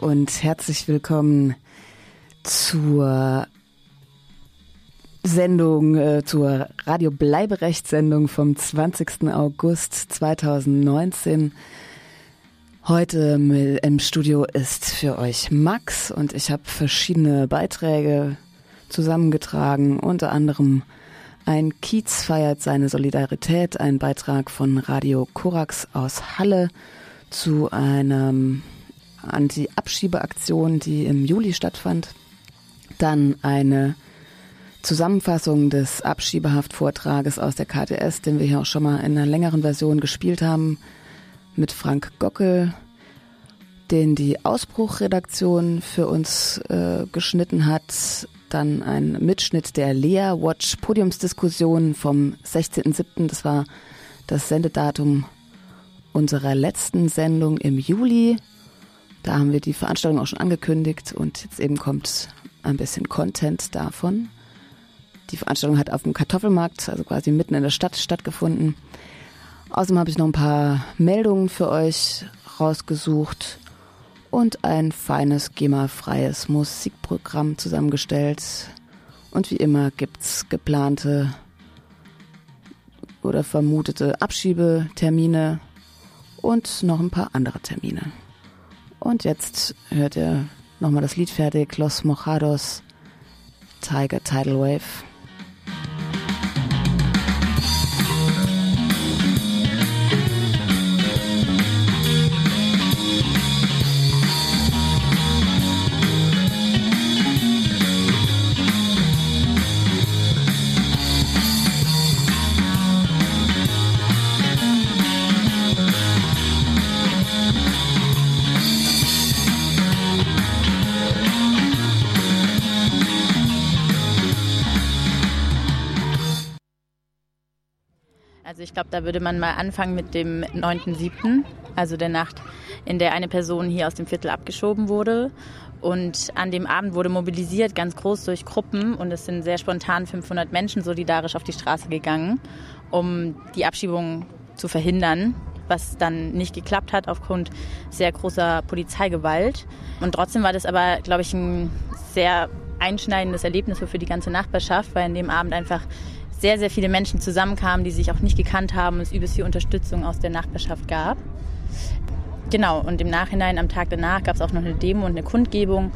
und herzlich willkommen zur Sendung, äh, zur Radio Bleiberecht-Sendung vom 20. August 2019. Heute im Studio ist für euch Max und ich habe verschiedene Beiträge zusammengetragen, unter anderem ein Kiez feiert seine Solidarität, ein Beitrag von Radio Korax aus Halle zu einem Anti-Abschiebeaktion, die im Juli stattfand. Dann eine Zusammenfassung des Abschiebehaft-Vortrages aus der KTS, den wir hier auch schon mal in einer längeren Version gespielt haben, mit Frank Gockel, den die Ausbruchredaktion für uns äh, geschnitten hat. Dann ein Mitschnitt der Lea Watch Podiumsdiskussion vom 16.07. Das war das Sendedatum unserer letzten Sendung im Juli. Da haben wir die Veranstaltung auch schon angekündigt und jetzt eben kommt ein bisschen Content davon. Die Veranstaltung hat auf dem Kartoffelmarkt, also quasi mitten in der Stadt, stattgefunden. Außerdem habe ich noch ein paar Meldungen für euch rausgesucht und ein feines GEMA-freies Musikprogramm zusammengestellt. Und wie immer gibt's geplante oder vermutete Abschiebetermine und noch ein paar andere Termine. Und jetzt hört ihr nochmal das Lied fertig, Los Mojados, Tiger Tidal Wave. Da würde man mal anfangen mit dem 9.7., also der Nacht, in der eine Person hier aus dem Viertel abgeschoben wurde. Und an dem Abend wurde mobilisiert, ganz groß durch Gruppen. Und es sind sehr spontan 500 Menschen solidarisch auf die Straße gegangen, um die Abschiebung zu verhindern, was dann nicht geklappt hat aufgrund sehr großer Polizeigewalt. Und trotzdem war das aber, glaube ich, ein sehr einschneidendes Erlebnis für die ganze Nachbarschaft, weil an dem Abend einfach sehr, sehr viele Menschen zusammenkamen, die sich auch nicht gekannt haben und es übelst viel Unterstützung aus der Nachbarschaft gab. Genau, und im Nachhinein, am Tag danach, gab es auch noch eine Demo und eine Kundgebung.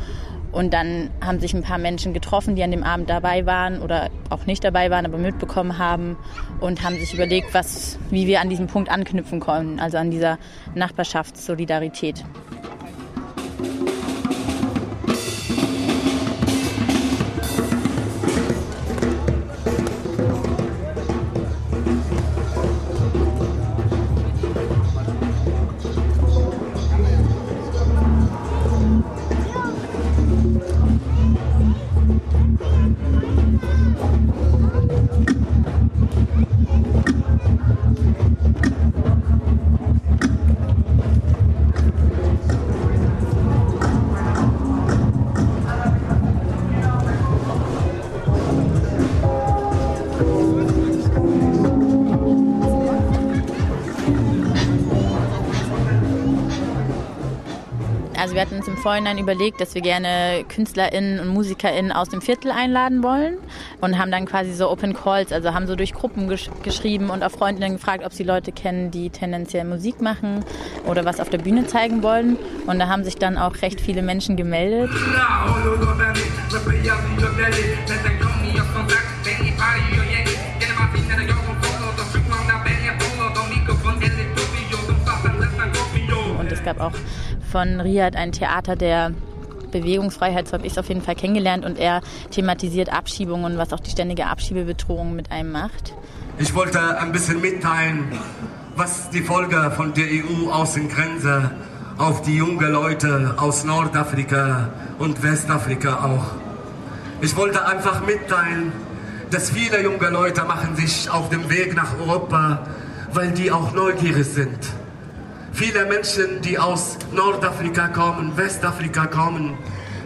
Und dann haben sich ein paar Menschen getroffen, die an dem Abend dabei waren oder auch nicht dabei waren, aber mitbekommen haben und haben sich überlegt, was, wie wir an diesem Punkt anknüpfen können, also an dieser Nachbarschaftssolidarität. Vorhinein überlegt, dass wir gerne KünstlerInnen und MusikerInnen aus dem Viertel einladen wollen und haben dann quasi so Open Calls, also haben so durch Gruppen gesch geschrieben und auch Freundinnen gefragt, ob sie Leute kennen, die tendenziell Musik machen oder was auf der Bühne zeigen wollen. Und da haben sich dann auch recht viele Menschen gemeldet. Und es gab auch von Riyad ein Theater der Bewegungsfreiheit, so habe ich es auf jeden Fall kennengelernt und er thematisiert Abschiebungen, was auch die ständige Abschiebebedrohung mit einem macht. Ich wollte ein bisschen mitteilen, was die Folge von der EU-Außengrenze auf die jungen Leute aus Nordafrika und Westafrika auch. Ich wollte einfach mitteilen, dass viele junge Leute machen sich auf dem Weg nach Europa, weil die auch neugierig sind. Viele Menschen, die aus Nordafrika kommen, Westafrika kommen,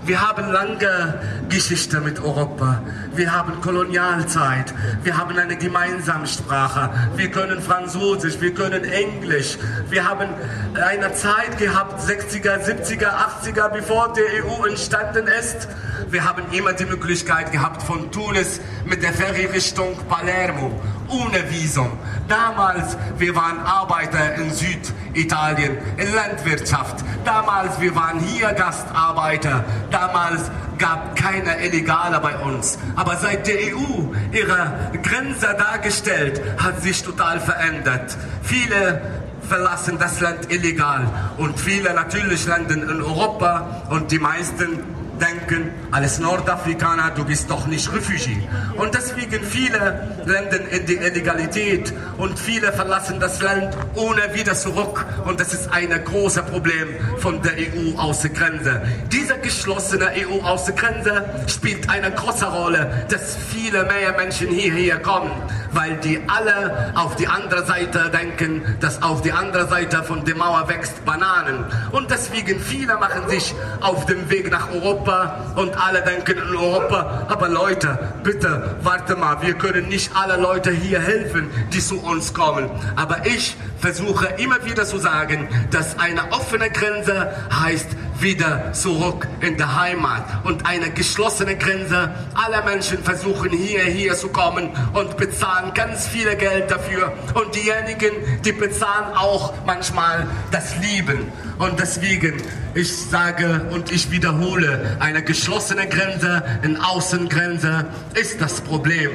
Wir haben lange Geschichte mit Europa. Wir haben Kolonialzeit. Wir haben eine gemeinsame Sprache. Wir können Französisch, wir können Englisch. Wir haben eine Zeit gehabt, 60er, 70er, 80er, bevor die EU entstanden ist. Wir haben immer die Möglichkeit gehabt von Tunis mit der Ferry Richtung Palermo ohne Visum. Damals, wir waren Arbeiter in Süditalien, in Landwirtschaft. Damals, wir waren hier Gastarbeiter. Damals gab keine Illegale bei uns. Aber seit der EU ihre Grenze dargestellt, hat sich total verändert. Viele verlassen das Land illegal und viele natürlich landen in Europa und die meisten denken, als Nordafrikaner, du bist doch nicht Refugee. Und deswegen viele landen in die Illegalität und viele verlassen das Land ohne wieder zurück. Und das ist ein großes Problem von der EU-Außengrenze. Diese geschlossene EU-Außengrenze spielt eine große Rolle, dass viele mehr Menschen hierher kommen, weil die alle auf die andere Seite denken, dass auf die andere Seite von der Mauer wächst Bananen. Und deswegen viele machen sich auf dem Weg nach Europa Europa und alle denken in Europa, aber Leute, bitte, warte mal, wir können nicht alle Leute hier helfen, die zu uns kommen. Aber ich versuche immer wieder zu sagen, dass eine offene Grenze heißt wieder zurück in der Heimat und eine geschlossene Grenze. Alle Menschen versuchen hierher zu kommen und bezahlen ganz viel Geld dafür und diejenigen, die bezahlen auch manchmal das Lieben. Und deswegen, ich sage und ich wiederhole, eine geschlossene Grenze, eine Außengrenze ist das Problem.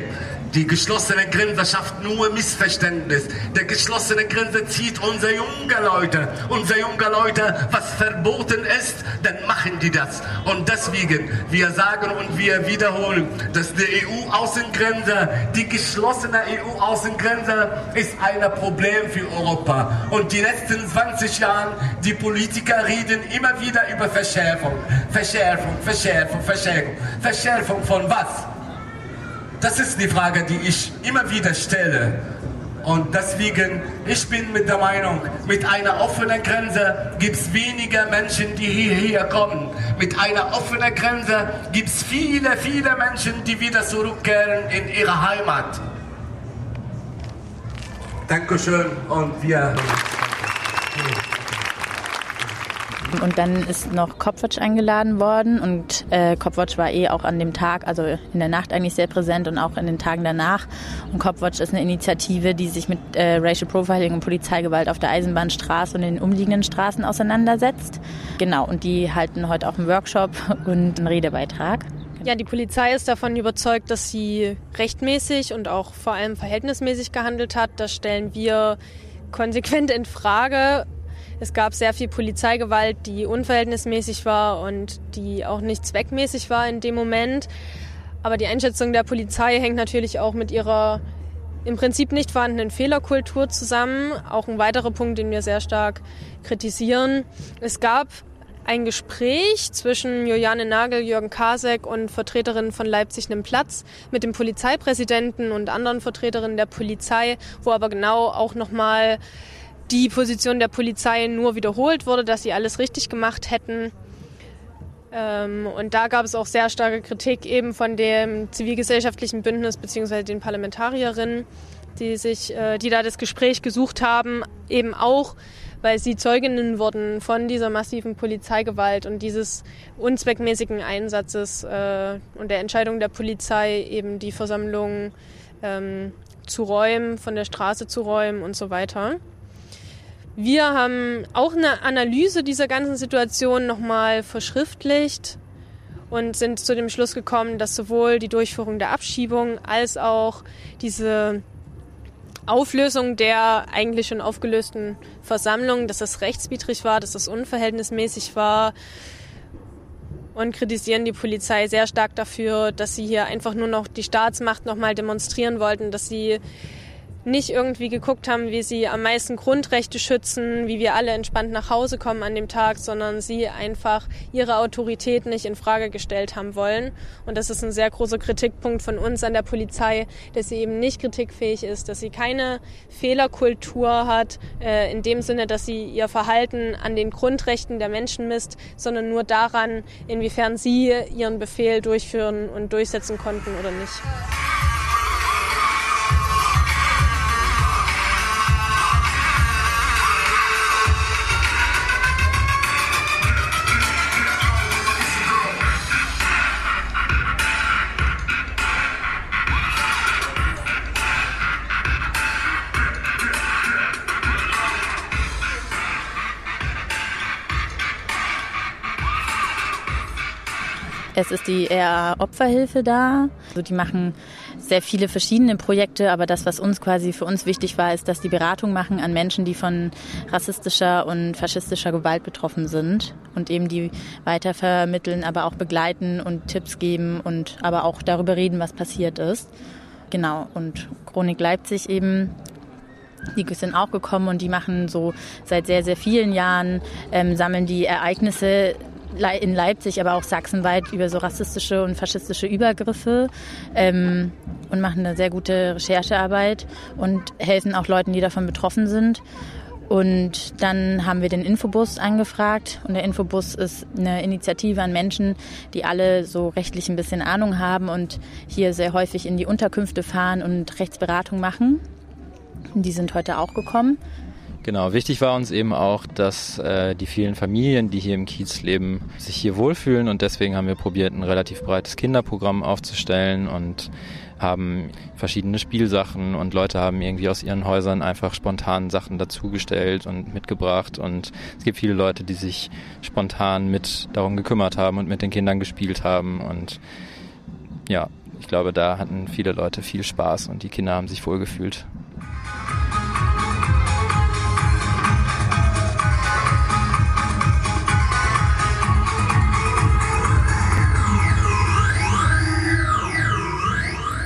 Die geschlossene Grenze schafft nur Missverständnis. Der geschlossene Grenze zieht unsere junge Leute. Unsere junge Leute, was verboten ist, dann machen die das. Und deswegen, wir sagen und wir wiederholen, dass die EU-Außengrenze, die geschlossene EU-Außengrenze ist ein Problem für Europa. Und die letzten 20 Jahre, die Politiker reden immer wieder über Verschärfung. Verschärfung, Verschärfung, Verschärfung. Verschärfung von was? Das ist die Frage, die ich immer wieder stelle. Und deswegen, ich bin mit der Meinung, mit einer offenen Grenze gibt es weniger Menschen, die hierher kommen. Mit einer offenen Grenze gibt es viele, viele Menschen, die wieder zurückkehren in ihre Heimat. Dankeschön und wir. Und dann ist noch Copwatch eingeladen worden und äh, Copwatch war eh auch an dem Tag, also in der Nacht eigentlich sehr präsent und auch in den Tagen danach. Und Copwatch ist eine Initiative, die sich mit äh, Racial Profiling und Polizeigewalt auf der Eisenbahnstraße und in den umliegenden Straßen auseinandersetzt. Genau, und die halten heute auch einen Workshop und einen Redebeitrag. Ja, die Polizei ist davon überzeugt, dass sie rechtmäßig und auch vor allem verhältnismäßig gehandelt hat. Das stellen wir konsequent in Frage. Es gab sehr viel Polizeigewalt, die unverhältnismäßig war und die auch nicht zweckmäßig war in dem Moment. Aber die Einschätzung der Polizei hängt natürlich auch mit ihrer im Prinzip nicht vorhandenen Fehlerkultur zusammen. Auch ein weiterer Punkt, den wir sehr stark kritisieren. Es gab ein Gespräch zwischen Juliane Nagel, Jürgen Kasek und Vertreterinnen von Leipzig einem Platz mit dem Polizeipräsidenten und anderen Vertreterinnen der Polizei, wo aber genau auch nochmal die Position der Polizei nur wiederholt wurde, dass sie alles richtig gemacht hätten. Ähm, und da gab es auch sehr starke Kritik eben von dem zivilgesellschaftlichen Bündnis bzw. den Parlamentarierinnen, die sich, äh, die da das Gespräch gesucht haben, eben auch, weil sie Zeuginnen wurden von dieser massiven Polizeigewalt und dieses unzweckmäßigen Einsatzes äh, und der Entscheidung der Polizei, eben die Versammlung ähm, zu räumen, von der Straße zu räumen und so weiter. Wir haben auch eine Analyse dieser ganzen Situation nochmal verschriftlicht und sind zu dem Schluss gekommen, dass sowohl die Durchführung der Abschiebung als auch diese Auflösung der eigentlich schon aufgelösten Versammlung, dass das rechtswidrig war, dass das unverhältnismäßig war und kritisieren die Polizei sehr stark dafür, dass sie hier einfach nur noch die Staatsmacht nochmal demonstrieren wollten, dass sie nicht irgendwie geguckt haben, wie sie am meisten Grundrechte schützen, wie wir alle entspannt nach Hause kommen an dem Tag, sondern sie einfach ihre Autorität nicht in Frage gestellt haben wollen. Und das ist ein sehr großer Kritikpunkt von uns an der Polizei, dass sie eben nicht kritikfähig ist, dass sie keine Fehlerkultur hat, äh, in dem Sinne, dass sie ihr Verhalten an den Grundrechten der Menschen misst, sondern nur daran, inwiefern sie ihren Befehl durchführen und durchsetzen konnten oder nicht. Es ist die eher Opferhilfe da. Also die machen sehr viele verschiedene Projekte, aber das, was uns quasi für uns wichtig war, ist, dass die Beratung machen an Menschen, die von rassistischer und faschistischer Gewalt betroffen sind und eben die weitervermitteln, aber auch begleiten und Tipps geben und aber auch darüber reden, was passiert ist. Genau. Und Chronik Leipzig eben die sind auch gekommen und die machen so seit sehr, sehr vielen Jahren, ähm, sammeln die Ereignisse in Leipzig, aber auch sachsenweit über so rassistische und faschistische Übergriffe ähm, und machen eine sehr gute Recherchearbeit und helfen auch Leuten, die davon betroffen sind. Und dann haben wir den Infobus angefragt. Und der Infobus ist eine Initiative an Menschen, die alle so rechtlich ein bisschen Ahnung haben und hier sehr häufig in die Unterkünfte fahren und Rechtsberatung machen. Die sind heute auch gekommen. Genau, wichtig war uns eben auch, dass äh, die vielen Familien, die hier im Kiez leben, sich hier wohlfühlen und deswegen haben wir probiert, ein relativ breites Kinderprogramm aufzustellen und haben verschiedene Spielsachen und Leute haben irgendwie aus ihren Häusern einfach spontan Sachen dazugestellt und mitgebracht und es gibt viele Leute, die sich spontan mit darum gekümmert haben und mit den Kindern gespielt haben und ja, ich glaube, da hatten viele Leute viel Spaß und die Kinder haben sich wohlgefühlt.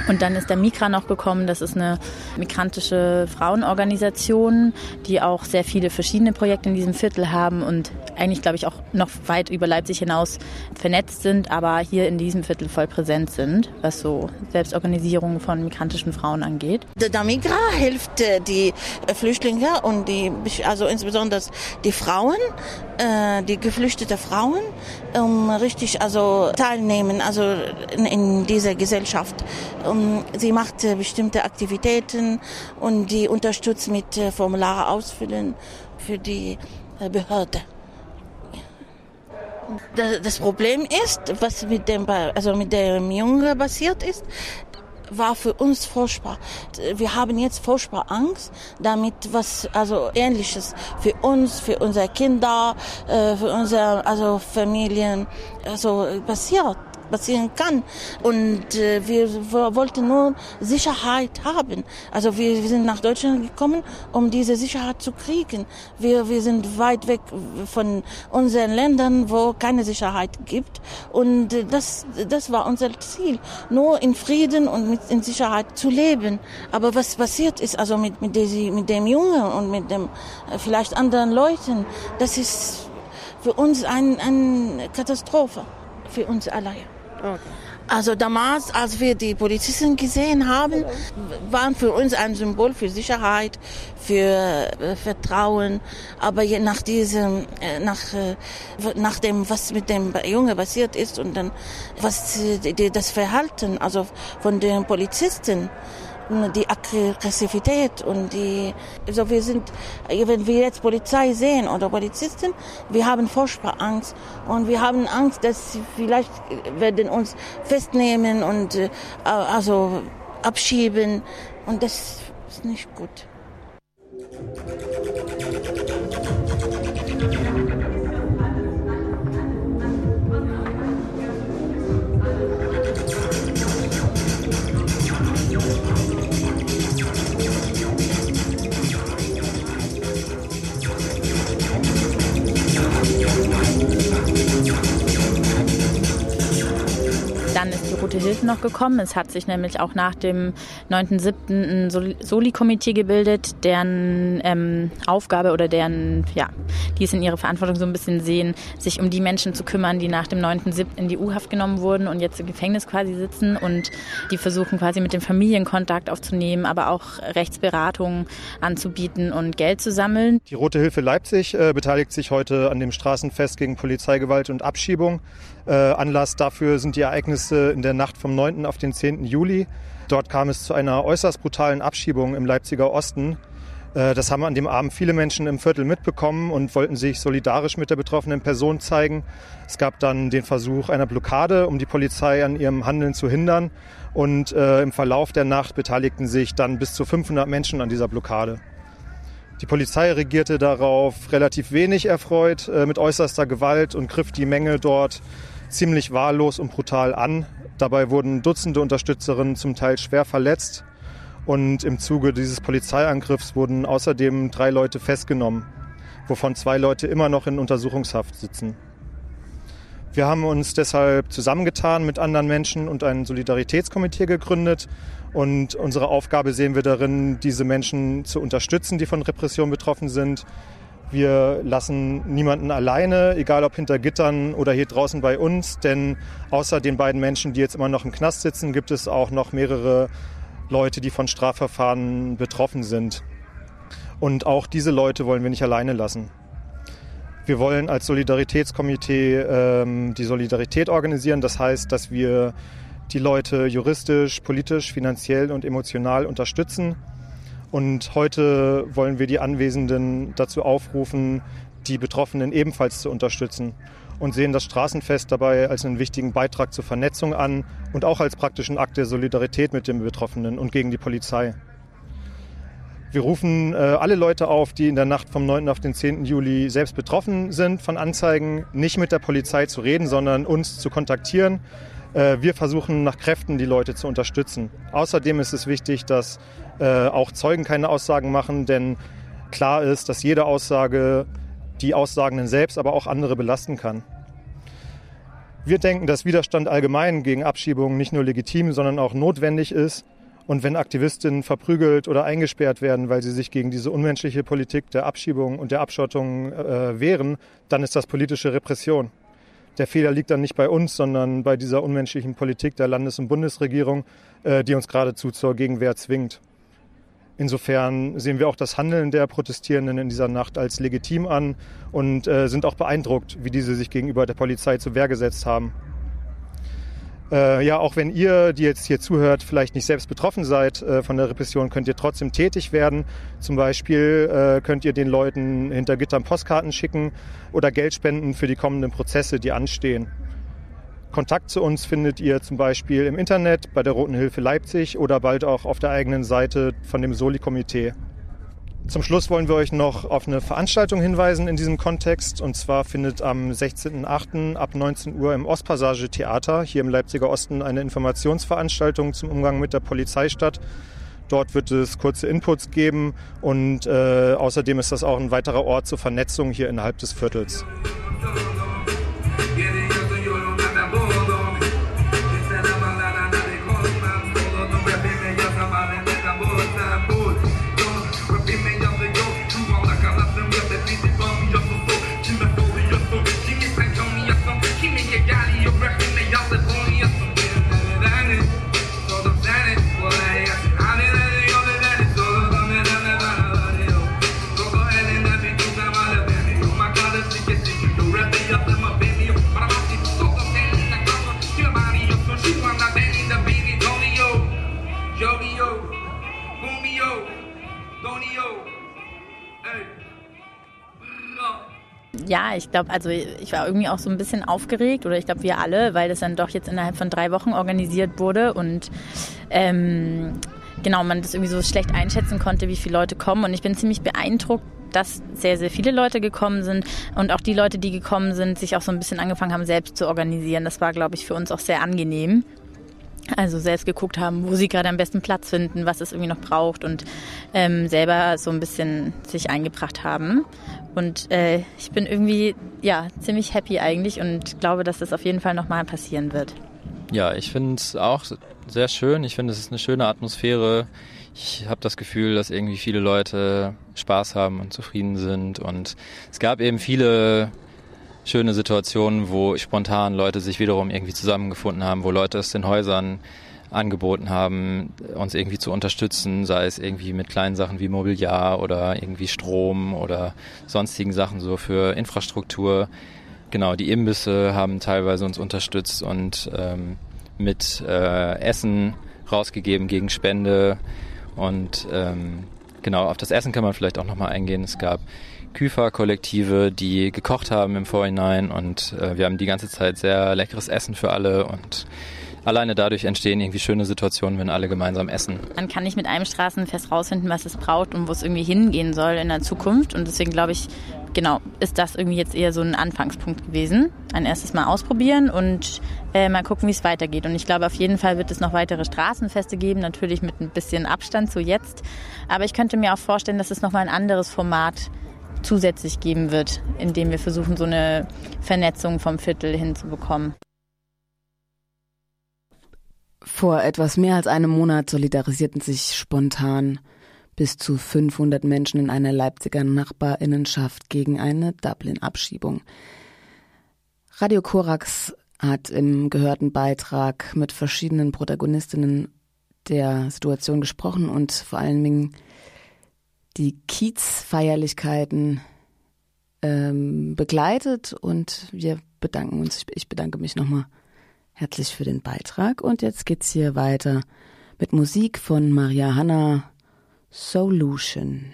Und dann ist der Mikra noch gekommen. Das ist eine migrantische Frauenorganisation, die auch sehr viele verschiedene Projekte in diesem Viertel haben und eigentlich, glaube ich, auch noch weit über Leipzig hinaus vernetzt sind, aber hier in diesem Viertel voll präsent sind, was so Selbstorganisierung von migrantischen Frauen angeht. Der Migra hilft äh, die Flüchtlinge und die, also insbesondere die Frauen, äh, die geflüchtete Frauen, um richtig also teilnehmen, also in, dieser Gesellschaft. Sie macht äh, bestimmte Aktivitäten und die unterstützt mit Formulare ausfüllen für die Behörde. Das Problem ist, was mit dem, also mit dem Jungen passiert ist, war für uns furchtbar. Wir haben jetzt furchtbar Angst, damit was also Ähnliches für uns, für unsere Kinder, äh, für unsere also Familien also passiert passieren kann. Und äh, wir, wollten nur Sicherheit haben. Also wir, wir sind nach Deutschland gekommen, um diese Sicherheit zu kriegen. Wir, wir sind weit weg von unseren Ländern, wo keine Sicherheit gibt. Und äh, das, das war unser Ziel, nur in Frieden und mit, in Sicherheit zu leben. Aber was passiert ist, also mit, mit, dem, mit dem Jungen und mit dem äh, vielleicht anderen Leuten, das ist für uns eine ein Katastrophe, für uns alle. Okay. Also damals, als wir die Polizisten gesehen haben, waren für uns ein Symbol für Sicherheit, für äh, Vertrauen. Aber nach diesem, äh, nach, äh, nach dem, was mit dem Junge passiert ist und dann, was das Verhalten, also von den Polizisten, die Aggressivität und die, also wir sind, wenn wir jetzt Polizei sehen oder Polizisten, wir haben furchtbar Angst und wir haben Angst, dass sie vielleicht werden uns festnehmen und äh, also abschieben und das ist nicht gut. Dann ist Rote Hilfe noch gekommen. Es hat sich nämlich auch nach dem 9.7. ein Soli-Komitee gebildet, deren ähm, Aufgabe oder deren, ja, die es in ihre Verantwortung so ein bisschen sehen, sich um die Menschen zu kümmern, die nach dem 9.7. in die U-Haft genommen wurden und jetzt im Gefängnis quasi sitzen und die versuchen quasi mit dem Familienkontakt aufzunehmen, aber auch Rechtsberatung anzubieten und Geld zu sammeln. Die Rote Hilfe Leipzig äh, beteiligt sich heute an dem Straßenfest gegen Polizeigewalt und Abschiebung. Äh, Anlass dafür sind die Ereignisse in der Nacht vom 9. auf den 10. Juli. Dort kam es zu einer äußerst brutalen Abschiebung im Leipziger Osten. Äh, das haben an dem Abend viele Menschen im Viertel mitbekommen und wollten sich solidarisch mit der betroffenen Person zeigen. Es gab dann den Versuch einer Blockade, um die Polizei an ihrem Handeln zu hindern. Und äh, im Verlauf der Nacht beteiligten sich dann bis zu 500 Menschen an dieser Blockade. Die Polizei regierte darauf relativ wenig erfreut äh, mit äußerster Gewalt und griff die Menge dort ziemlich wahllos und brutal an. Dabei wurden Dutzende Unterstützerinnen zum Teil schwer verletzt und im Zuge dieses Polizeiangriffs wurden außerdem drei Leute festgenommen, wovon zwei Leute immer noch in Untersuchungshaft sitzen. Wir haben uns deshalb zusammengetan mit anderen Menschen und ein Solidaritätskomitee gegründet, und unsere Aufgabe sehen wir darin, diese Menschen zu unterstützen, die von Repression betroffen sind. Wir lassen niemanden alleine, egal ob hinter Gittern oder hier draußen bei uns, denn außer den beiden Menschen, die jetzt immer noch im Knast sitzen, gibt es auch noch mehrere Leute, die von Strafverfahren betroffen sind. Und auch diese Leute wollen wir nicht alleine lassen. Wir wollen als Solidaritätskomitee ähm, die Solidarität organisieren. Das heißt, dass wir die Leute juristisch, politisch, finanziell und emotional unterstützen. Und heute wollen wir die Anwesenden dazu aufrufen, die Betroffenen ebenfalls zu unterstützen und sehen das Straßenfest dabei als einen wichtigen Beitrag zur Vernetzung an und auch als praktischen Akt der Solidarität mit den Betroffenen und gegen die Polizei. Wir rufen äh, alle Leute auf, die in der Nacht vom 9. auf den 10. Juli selbst betroffen sind von Anzeigen, nicht mit der Polizei zu reden, sondern uns zu kontaktieren wir versuchen nach Kräften die Leute zu unterstützen. Außerdem ist es wichtig, dass äh, auch Zeugen keine Aussagen machen, denn klar ist, dass jede Aussage die Aussagenden selbst, aber auch andere belasten kann. Wir denken, dass Widerstand allgemein gegen Abschiebungen nicht nur legitim, sondern auch notwendig ist. Und wenn Aktivistinnen verprügelt oder eingesperrt werden, weil sie sich gegen diese unmenschliche Politik der Abschiebung und der Abschottung äh, wehren, dann ist das politische Repression der Fehler liegt dann nicht bei uns, sondern bei dieser unmenschlichen Politik der Landes- und Bundesregierung, äh, die uns geradezu zur Gegenwehr zwingt. Insofern sehen wir auch das Handeln der Protestierenden in dieser Nacht als legitim an und äh, sind auch beeindruckt, wie diese sich gegenüber der Polizei zur Wehr gesetzt haben. Äh, ja, auch wenn ihr, die jetzt hier zuhört, vielleicht nicht selbst betroffen seid äh, von der Repression, könnt ihr trotzdem tätig werden. Zum Beispiel äh, könnt ihr den Leuten hinter Gittern Postkarten schicken oder Geld spenden für die kommenden Prozesse, die anstehen. Kontakt zu uns findet ihr zum Beispiel im Internet bei der Roten Hilfe Leipzig oder bald auch auf der eigenen Seite von dem Soli-Komitee. Zum Schluss wollen wir euch noch auf eine Veranstaltung hinweisen in diesem Kontext. Und zwar findet am 16.08. ab 19 Uhr im Ostpassage Theater hier im Leipziger Osten eine Informationsveranstaltung zum Umgang mit der Polizei statt. Dort wird es kurze Inputs geben und äh, außerdem ist das auch ein weiterer Ort zur Vernetzung hier innerhalb des Viertels. Ich glaube, also ich war irgendwie auch so ein bisschen aufgeregt oder ich glaube wir alle, weil das dann doch jetzt innerhalb von drei Wochen organisiert wurde und ähm, genau man das irgendwie so schlecht einschätzen konnte, wie viele Leute kommen und ich bin ziemlich beeindruckt, dass sehr, sehr viele Leute gekommen sind und auch die Leute, die gekommen sind, sich auch so ein bisschen angefangen haben, selbst zu organisieren. Das war, glaube ich, für uns auch sehr angenehm. Also selbst geguckt haben, wo sie gerade am besten Platz finden, was es irgendwie noch braucht und ähm, selber so ein bisschen sich eingebracht haben. Und äh, ich bin irgendwie ja ziemlich happy eigentlich und glaube, dass das auf jeden Fall nochmal passieren wird. Ja, ich finde es auch sehr schön. Ich finde, es ist eine schöne Atmosphäre. Ich habe das Gefühl, dass irgendwie viele Leute Spaß haben und zufrieden sind. Und es gab eben viele schöne Situationen, wo spontan Leute sich wiederum irgendwie zusammengefunden haben, wo Leute aus den Häusern angeboten haben, uns irgendwie zu unterstützen, sei es irgendwie mit kleinen Sachen wie Mobiliar oder irgendwie Strom oder sonstigen Sachen so für Infrastruktur. Genau, die Imbisse haben teilweise uns unterstützt und ähm, mit äh, Essen rausgegeben gegen Spende. Und ähm, genau, auf das Essen kann man vielleicht auch nochmal eingehen. Es gab Küfer-Kollektive, die gekocht haben im Vorhinein und äh, wir haben die ganze Zeit sehr leckeres Essen für alle und alleine dadurch entstehen irgendwie schöne Situationen, wenn alle gemeinsam essen. Man kann nicht mit einem Straßenfest rausfinden, was es braucht und wo es irgendwie hingehen soll in der Zukunft. Und deswegen glaube ich, genau, ist das irgendwie jetzt eher so ein Anfangspunkt gewesen. Ein erstes Mal ausprobieren und äh, mal gucken, wie es weitergeht. Und ich glaube, auf jeden Fall wird es noch weitere Straßenfeste geben, natürlich mit ein bisschen Abstand zu jetzt. Aber ich könnte mir auch vorstellen, dass es nochmal ein anderes Format zusätzlich geben wird, in dem wir versuchen, so eine Vernetzung vom Viertel hinzubekommen. Vor etwas mehr als einem Monat solidarisierten sich spontan bis zu 500 Menschen in einer Leipziger Nachbarinnenschaft gegen eine Dublin-Abschiebung. Radio Korax hat im gehörten Beitrag mit verschiedenen Protagonistinnen der Situation gesprochen und vor allen Dingen die Kiezfeierlichkeiten ähm, begleitet und wir bedanken uns. Ich bedanke mich nochmal herzlich für den Beitrag. Und jetzt geht's hier weiter mit Musik von Maria Hanna Solution.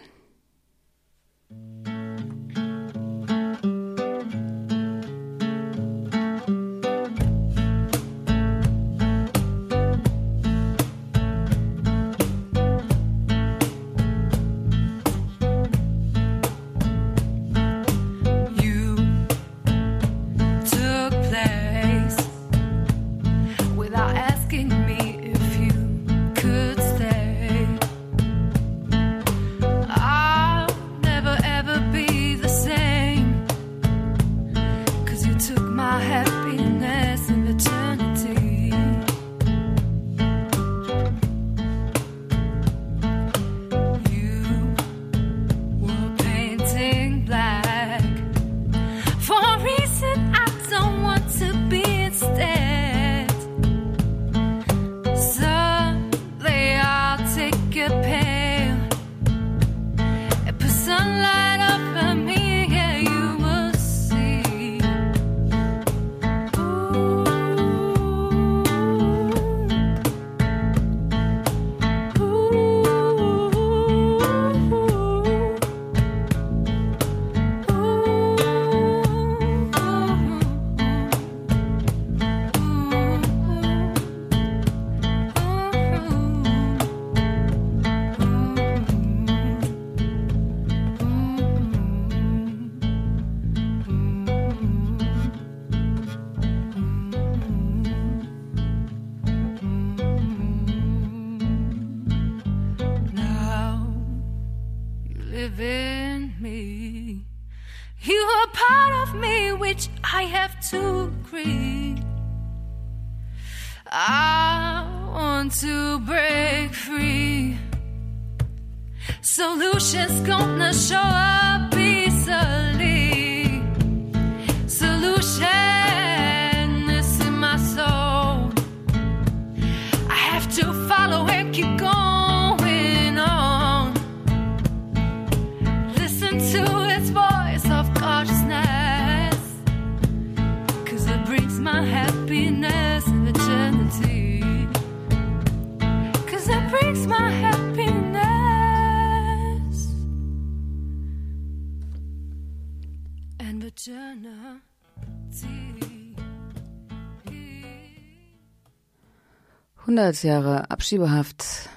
Hundert Jahre Abschiebehaft,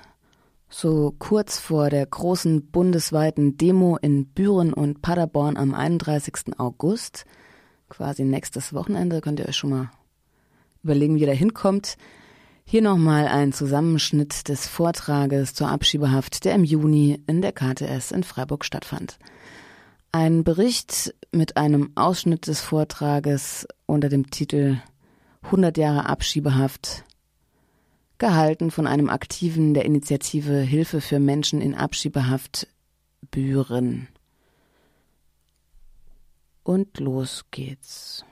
so kurz vor der großen bundesweiten Demo in Büren und Paderborn am 31. August, quasi nächstes Wochenende, könnt ihr euch schon mal überlegen, wie ihr da hinkommt. Hier nochmal ein Zusammenschnitt des Vortrages zur Abschiebehaft, der im Juni in der KTS in Freiburg stattfand. Ein Bericht mit einem Ausschnitt des Vortrages unter dem Titel 100 Jahre Abschiebehaft, gehalten von einem Aktiven der Initiative Hilfe für Menschen in Abschiebehaft Büren. Und los geht's.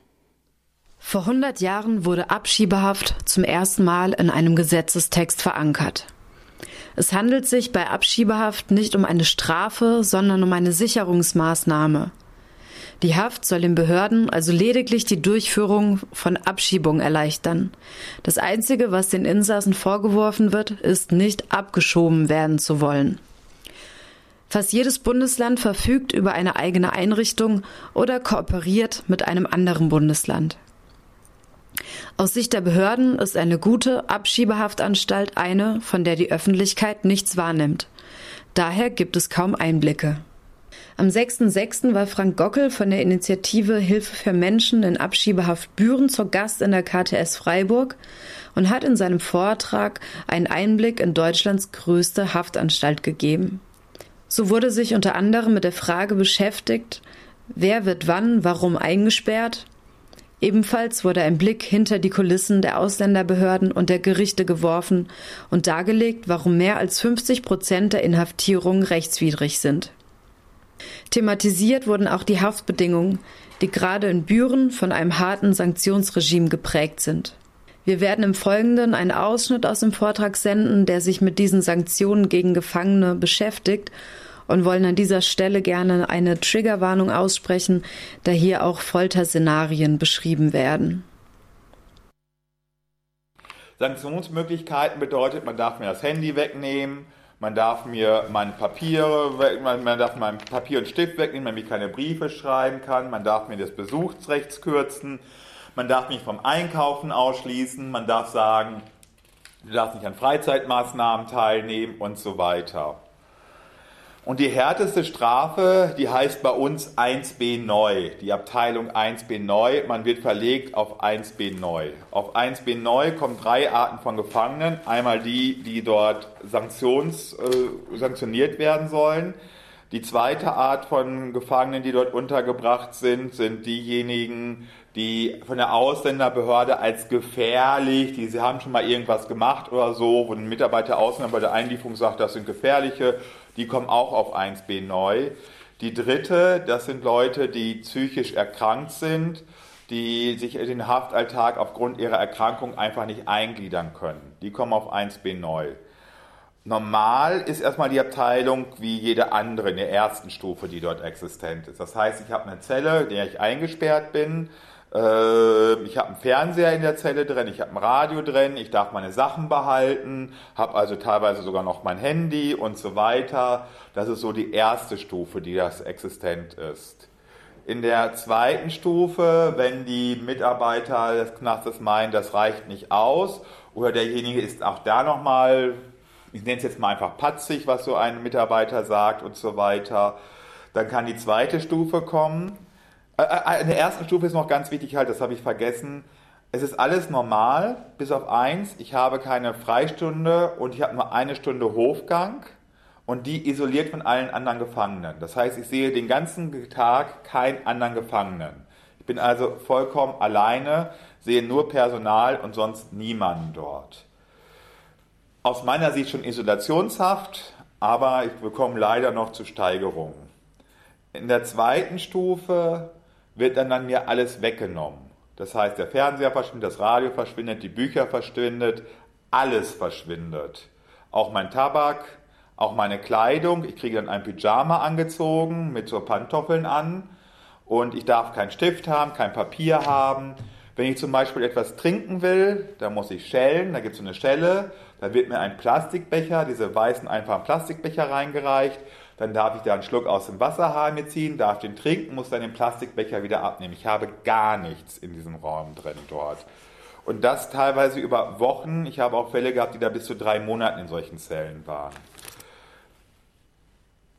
Vor 100 Jahren wurde Abschiebehaft zum ersten Mal in einem Gesetzestext verankert. Es handelt sich bei Abschiebehaft nicht um eine Strafe, sondern um eine Sicherungsmaßnahme. Die Haft soll den Behörden also lediglich die Durchführung von Abschiebungen erleichtern. Das Einzige, was den Insassen vorgeworfen wird, ist nicht abgeschoben werden zu wollen. Fast jedes Bundesland verfügt über eine eigene Einrichtung oder kooperiert mit einem anderen Bundesland. Aus Sicht der Behörden ist eine gute Abschiebehaftanstalt eine, von der die Öffentlichkeit nichts wahrnimmt. Daher gibt es kaum Einblicke. Am 6.6. war Frank Gockel von der Initiative Hilfe für Menschen in Abschiebehaft Büren zur Gast in der KTS Freiburg und hat in seinem Vortrag einen Einblick in Deutschlands größte Haftanstalt gegeben. So wurde sich unter anderem mit der Frage beschäftigt, wer wird wann, warum eingesperrt Ebenfalls wurde ein Blick hinter die Kulissen der Ausländerbehörden und der Gerichte geworfen und dargelegt, warum mehr als 50 Prozent der Inhaftierungen rechtswidrig sind. Thematisiert wurden auch die Haftbedingungen, die gerade in Büren von einem harten Sanktionsregime geprägt sind. Wir werden im Folgenden einen Ausschnitt aus dem Vortrag senden, der sich mit diesen Sanktionen gegen Gefangene beschäftigt und wollen an dieser Stelle gerne eine Triggerwarnung aussprechen, da hier auch Folterszenarien beschrieben werden. Sanktionsmöglichkeiten bedeutet, man darf mir das Handy wegnehmen, man darf mir meine Papiere, man darf mein Papier und Stift wegnehmen, damit ich keine Briefe schreiben kann, man darf mir das Besuchsrecht kürzen, man darf mich vom Einkaufen ausschließen, man darf sagen, du darfst nicht an Freizeitmaßnahmen teilnehmen und so weiter. Und die härteste Strafe, die heißt bei uns 1b neu, die Abteilung 1b neu. Man wird verlegt auf 1b neu. Auf 1b neu kommen drei Arten von Gefangenen. Einmal die, die dort sanktions, äh, sanktioniert werden sollen. Die zweite Art von Gefangenen, die dort untergebracht sind, sind diejenigen, die von der Ausländerbehörde als gefährlich, die sie haben schon mal irgendwas gemacht oder so, wo ein Mitarbeiter Ausländer bei der Einlieferung sagt, das sind gefährliche die kommen auch auf 1b neu. Die dritte, das sind Leute, die psychisch erkrankt sind, die sich in den Haftalltag aufgrund ihrer Erkrankung einfach nicht eingliedern können. Die kommen auf 1b neu. Normal ist erstmal die Abteilung wie jede andere in der ersten Stufe, die dort existent ist. Das heißt, ich habe eine Zelle, in der ich eingesperrt bin, äh, ich habe einen Fernseher in der Zelle drin, ich habe ein Radio drin, ich darf meine Sachen behalten, habe also teilweise sogar noch mein Handy und so weiter. Das ist so die erste Stufe, die das existent ist. In der zweiten Stufe, wenn die Mitarbeiter des Knastes meinen, das reicht nicht aus, oder derjenige ist auch da nochmal, ich nenne es jetzt mal einfach patzig, was so ein Mitarbeiter sagt und so weiter, dann kann die zweite Stufe kommen. Äh, äh, in der ersten Stufe ist noch ganz wichtig halt, das habe ich vergessen. Es ist alles normal, bis auf eins. Ich habe keine Freistunde und ich habe nur eine Stunde Hofgang und die isoliert von allen anderen Gefangenen. Das heißt, ich sehe den ganzen Tag keinen anderen Gefangenen. Ich bin also vollkommen alleine, sehe nur Personal und sonst niemanden dort. Aus meiner Sicht schon Isolationshaft, aber ich bekomme leider noch zu Steigerungen. In der zweiten Stufe wird dann an mir alles weggenommen. Das heißt, der Fernseher verschwindet, das Radio verschwindet, die Bücher verschwindet, alles verschwindet. Auch mein Tabak, auch meine Kleidung. Ich kriege dann ein Pyjama angezogen mit so Pantoffeln an und ich darf keinen Stift haben, kein Papier haben. Wenn ich zum Beispiel etwas trinken will, dann muss ich schellen, da gibt es so eine Schelle, da wird mir ein Plastikbecher, diese weißen einfachen Plastikbecher reingereicht dann darf ich da einen Schluck aus dem Wasserhahn mir ziehen, darf den trinken, muss dann den Plastikbecher wieder abnehmen. Ich habe gar nichts in diesem Raum drin dort. Und das teilweise über Wochen. Ich habe auch Fälle gehabt, die da bis zu drei Monaten in solchen Zellen waren.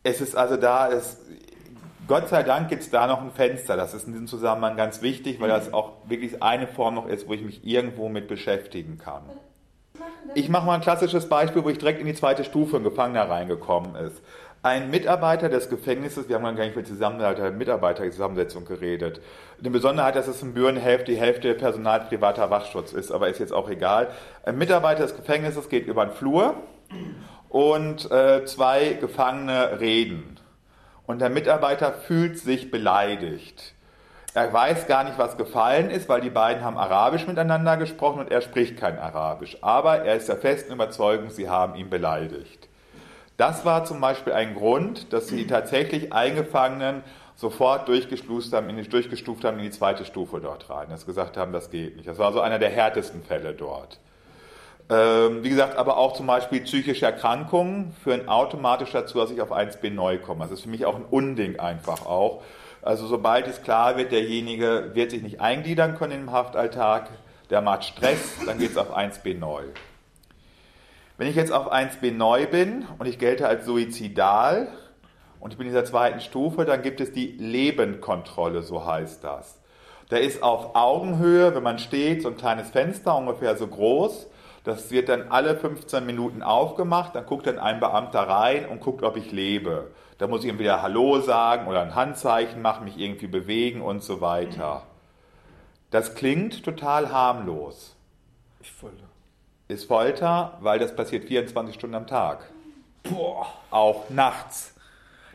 Es ist also da, es, Gott sei Dank gibt es da noch ein Fenster. Das ist in diesem Zusammenhang ganz wichtig, weil das auch wirklich eine Form noch ist, wo ich mich irgendwo mit beschäftigen kann. Ich mache mal ein klassisches Beispiel, wo ich direkt in die zweite Stufe ein Gefangener reingekommen ist. Ein Mitarbeiter des Gefängnisses, wir haben gar nicht mit Zusammenleiter Mitarbeiterzusammensetzung geredet. Eine Besonderheit, dass es in Büren Hälfte, die Hälfte Personal privater Wachschutz ist, aber ist jetzt auch egal. Ein Mitarbeiter des Gefängnisses geht über den Flur und äh, zwei Gefangene reden. Und der Mitarbeiter fühlt sich beleidigt. Er weiß gar nicht, was gefallen ist, weil die beiden haben Arabisch miteinander gesprochen und er spricht kein Arabisch. Aber er ist der festen Überzeugung, sie haben ihn beleidigt. Das war zum Beispiel ein Grund, dass die tatsächlich Eingefangenen sofort durchgestuft haben, in die, durchgestuft haben in die zweite Stufe dort rein. Dass gesagt haben, das geht nicht. Das war so einer der härtesten Fälle dort. Ähm, wie gesagt, aber auch zum Beispiel psychische Erkrankungen führen automatisch dazu, dass ich auf 1b neu komme. Das ist für mich auch ein Unding einfach auch. Also sobald es klar wird, derjenige wird sich nicht eingliedern können im Haftalltag, der macht Stress, dann geht es auf 1b neu. Wenn ich jetzt auf 1b neu bin und ich gelte als suizidal und ich bin in dieser zweiten Stufe, dann gibt es die Lebendkontrolle, so heißt das. Da ist auf Augenhöhe, wenn man steht, so ein kleines Fenster, ungefähr so groß. Das wird dann alle 15 Minuten aufgemacht, dann guckt dann ein Beamter rein und guckt, ob ich lebe. Da muss ich entweder Hallo sagen oder ein Handzeichen machen, mich irgendwie bewegen und so weiter. Das klingt total harmlos. Ich Folter. Ist Folter, weil das passiert 24 Stunden am Tag. Boah. Auch nachts.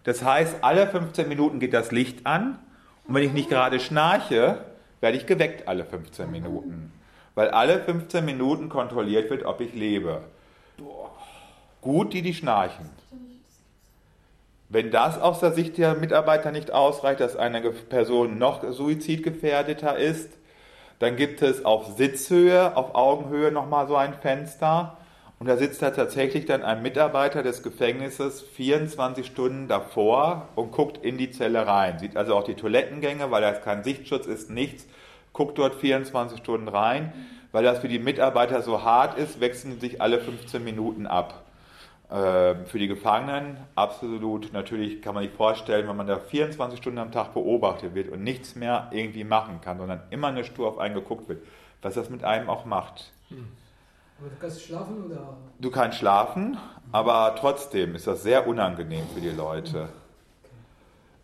Das heißt, alle 15 Minuten geht das Licht an und wenn ich nicht gerade schnarche, werde ich geweckt alle 15 Minuten. Weil alle 15 Minuten kontrolliert wird, ob ich lebe. Gut, die, die schnarchen. Wenn das aus der Sicht der Mitarbeiter nicht ausreicht, dass eine Person noch suizidgefährdeter ist, dann gibt es auf Sitzhöhe, auf Augenhöhe nochmal so ein Fenster. Und da sitzt da tatsächlich dann ein Mitarbeiter des Gefängnisses 24 Stunden davor und guckt in die Zelle rein. Sieht also auch die Toilettengänge, weil da kein Sichtschutz ist, nichts. Guckt dort 24 Stunden rein. Weil das für die Mitarbeiter so hart ist, wechseln sich alle 15 Minuten ab. Ähm, für die Gefangenen absolut, natürlich kann man sich vorstellen, wenn man da 24 Stunden am Tag beobachtet wird und nichts mehr irgendwie machen kann, sondern immer eine Stur auf einen geguckt wird, was das mit einem auch macht. Hm. Aber du kannst schlafen oder? Du kannst schlafen, aber trotzdem ist das sehr unangenehm für die Leute.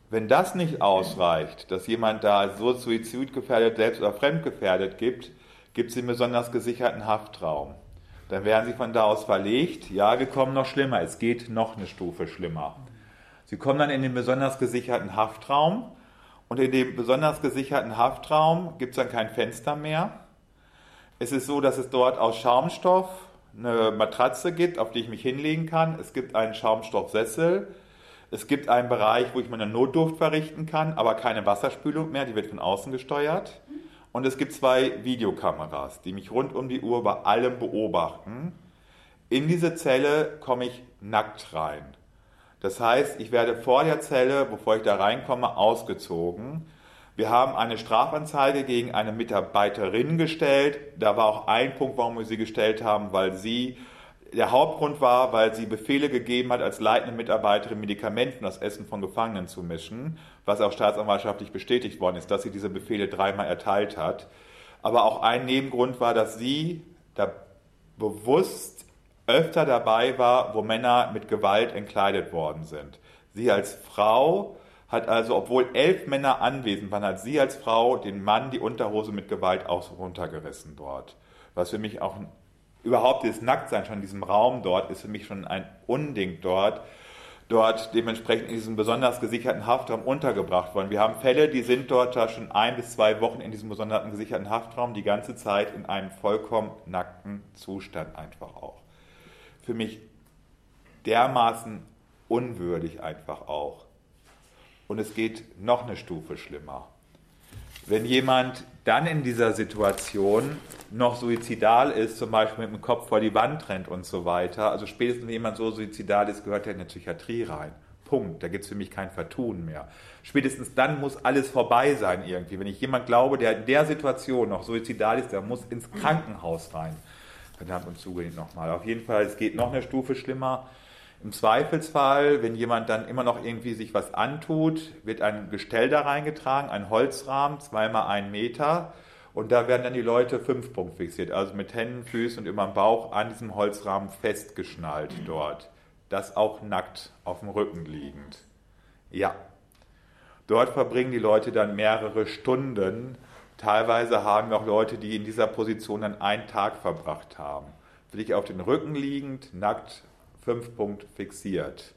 Wenn das nicht ausreicht, dass jemand da so suizidgefährdet, selbst oder fremdgefährdet gibt, gibt es einen besonders gesicherten Haftraum. Dann werden sie von da aus verlegt. Ja, wir kommen noch schlimmer. Es geht noch eine Stufe schlimmer. Sie kommen dann in den besonders gesicherten Haftraum. Und in dem besonders gesicherten Haftraum gibt es dann kein Fenster mehr. Es ist so, dass es dort aus Schaumstoff eine Matratze gibt, auf die ich mich hinlegen kann. Es gibt einen Schaumstoffsessel. Es gibt einen Bereich, wo ich meine Notdurft verrichten kann, aber keine Wasserspülung mehr, die wird von außen gesteuert. Und es gibt zwei Videokameras, die mich rund um die Uhr bei allem beobachten. In diese Zelle komme ich nackt rein. Das heißt, ich werde vor der Zelle, bevor ich da reinkomme, ausgezogen. Wir haben eine Strafanzeige gegen eine Mitarbeiterin gestellt. Da war auch ein Punkt, warum wir sie gestellt haben, weil sie der Hauptgrund war, weil sie Befehle gegeben hat, als leitende Mitarbeiterin Medikamenten das Essen von Gefangenen zu mischen, was auch staatsanwaltschaftlich bestätigt worden ist, dass sie diese Befehle dreimal erteilt hat. Aber auch ein Nebengrund war, dass sie da bewusst öfter dabei war, wo Männer mit Gewalt entkleidet worden sind. Sie als Frau hat also, obwohl elf Männer anwesend waren, hat sie als Frau den Mann die Unterhose mit Gewalt auch runtergerissen dort. Was für mich auch ein überhaupt dieses Nacktsein schon in diesem Raum dort ist für mich schon ein Unding dort, dort dementsprechend in diesem besonders gesicherten Haftraum untergebracht worden. Wir haben Fälle, die sind dort da schon ein bis zwei Wochen in diesem besonderen gesicherten Haftraum, die ganze Zeit in einem vollkommen nackten Zustand einfach auch. Für mich dermaßen unwürdig einfach auch. Und es geht noch eine Stufe schlimmer. Wenn jemand dann in dieser Situation noch suizidal ist, zum Beispiel mit dem Kopf vor die Wand rennt und so weiter, also spätestens wenn jemand so suizidal ist, gehört er in die Psychiatrie rein. Punkt. Da gibt es für mich kein Vertun mehr. Spätestens dann muss alles vorbei sein irgendwie. Wenn ich jemand glaube, der in der Situation noch suizidal ist, der muss ins Krankenhaus rein. Verdammt und zugehend nochmal. Auf jeden Fall, es geht noch eine Stufe schlimmer. Im Zweifelsfall, wenn jemand dann immer noch irgendwie sich was antut, wird ein Gestell da reingetragen, ein Holzrahmen, zweimal ein Meter. Und da werden dann die Leute Fünf-Punkt fixiert, also mit Händen, Füßen und über dem Bauch an diesem Holzrahmen festgeschnallt dort. Das auch nackt auf dem Rücken liegend. Ja. Dort verbringen die Leute dann mehrere Stunden. Teilweise haben wir auch Leute, die in dieser Position dann einen Tag verbracht haben. Wirklich auf den Rücken liegend, nackt, fünf Punkt fixiert.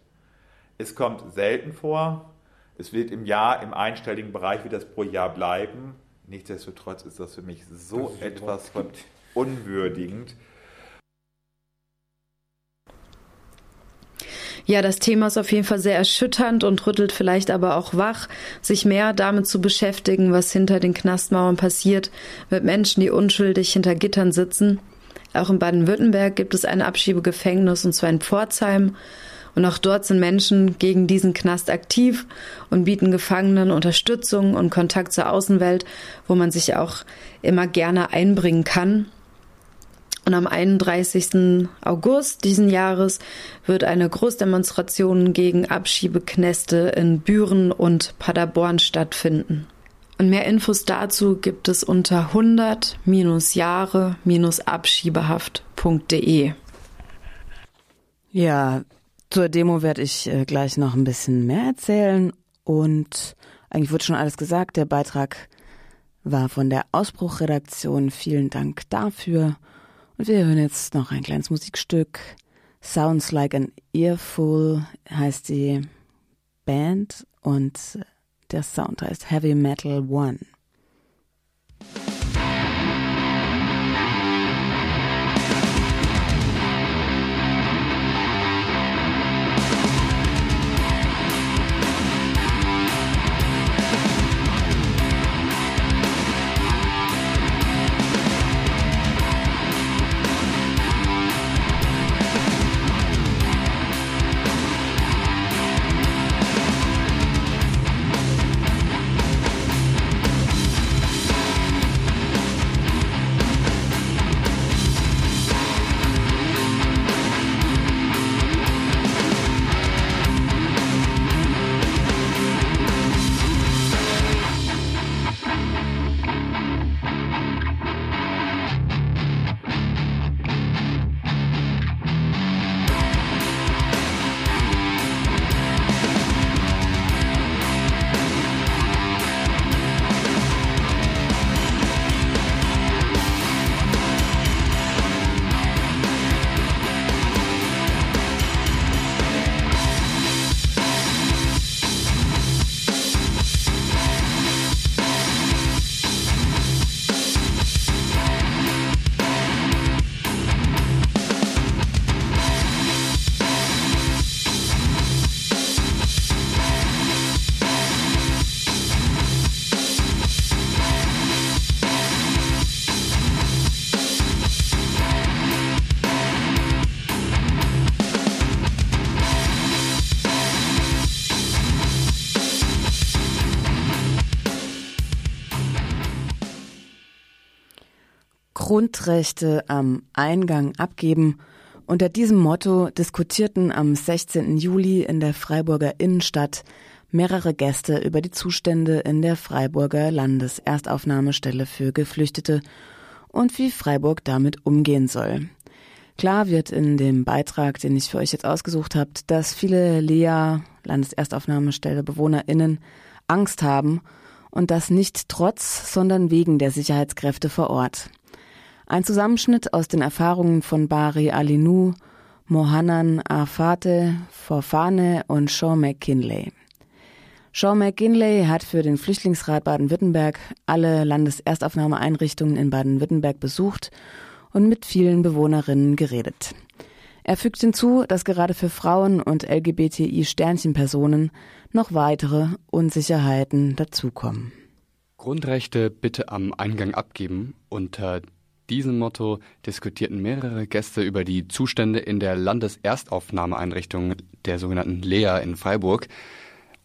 Es kommt selten vor. Es wird im Jahr im einstelligen Bereich, wie das pro Jahr bleiben. Nichtsdestotrotz ist das für mich so etwas von unwürdigend. Ja, das Thema ist auf jeden Fall sehr erschütternd und rüttelt vielleicht aber auch wach, sich mehr damit zu beschäftigen, was hinter den Knastmauern passiert, mit Menschen, die unschuldig hinter Gittern sitzen. Auch in Baden-Württemberg gibt es ein Abschiebegefängnis, und zwar in Pforzheim. Und auch dort sind Menschen gegen diesen Knast aktiv und bieten Gefangenen Unterstützung und Kontakt zur Außenwelt, wo man sich auch immer gerne einbringen kann. Und am 31. August diesen Jahres wird eine Großdemonstration gegen Abschiebeknäste in Büren und Paderborn stattfinden. Und mehr Infos dazu gibt es unter 100-Jahre-Abschiebehaft.de. Ja, zur Demo werde ich äh, gleich noch ein bisschen mehr erzählen und eigentlich wurde schon alles gesagt. Der Beitrag war von der Ausbruchredaktion. Vielen Dank dafür. Und wir hören jetzt noch ein kleines Musikstück. Sounds Like an Earful heißt die Band und der Sound heißt Heavy Metal One. Grundrechte am Eingang abgeben. Unter diesem Motto diskutierten am 16. Juli in der Freiburger Innenstadt mehrere Gäste über die Zustände in der Freiburger Landeserstaufnahmestelle für Geflüchtete und wie Freiburg damit umgehen soll. Klar wird in dem Beitrag, den ich für euch jetzt ausgesucht habe, dass viele Lea, Landeserstaufnahmestelle BewohnerInnen, Angst haben und das nicht trotz, sondern wegen der Sicherheitskräfte vor Ort. Ein Zusammenschnitt aus den Erfahrungen von Bari Alinu, Mohanan Afate, Forfane und Sean McKinley. Sean McKinley hat für den Flüchtlingsrat Baden-Württemberg alle Landeserstaufnahmeeinrichtungen in Baden-Württemberg besucht und mit vielen Bewohnerinnen geredet. Er fügt hinzu, dass gerade für Frauen und LGBTI-Sternchenpersonen noch weitere Unsicherheiten dazukommen. Grundrechte bitte am Eingang abgeben. Unter diesem Motto diskutierten mehrere Gäste über die Zustände in der Landeserstaufnahmeeinrichtung der sogenannten Lea in Freiburg.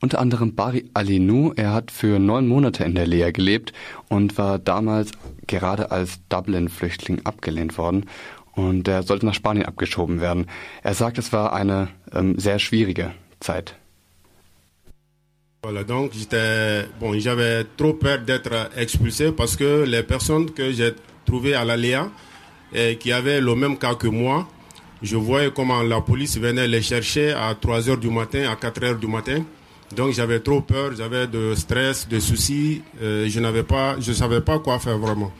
Unter anderem Bari Alinou, er hat für neun Monate in der Lea gelebt und war damals gerade als Dublin-Flüchtling abgelehnt worden und er sollte nach Spanien abgeschoben werden. Er sagt, es war eine ähm, sehr schwierige Zeit. Voilà, donc j'étais bon, j'avais trop peur d'être expulsé parce que les personnes que j'ai à la Léa et qui avaient le même cas que moi, je voyais comment la police venait les chercher à 3 heures du matin, à 4 heures du matin. Donc j'avais trop peur, j'avais de stress, de soucis, euh, je n'avais pas, je savais pas quoi faire vraiment.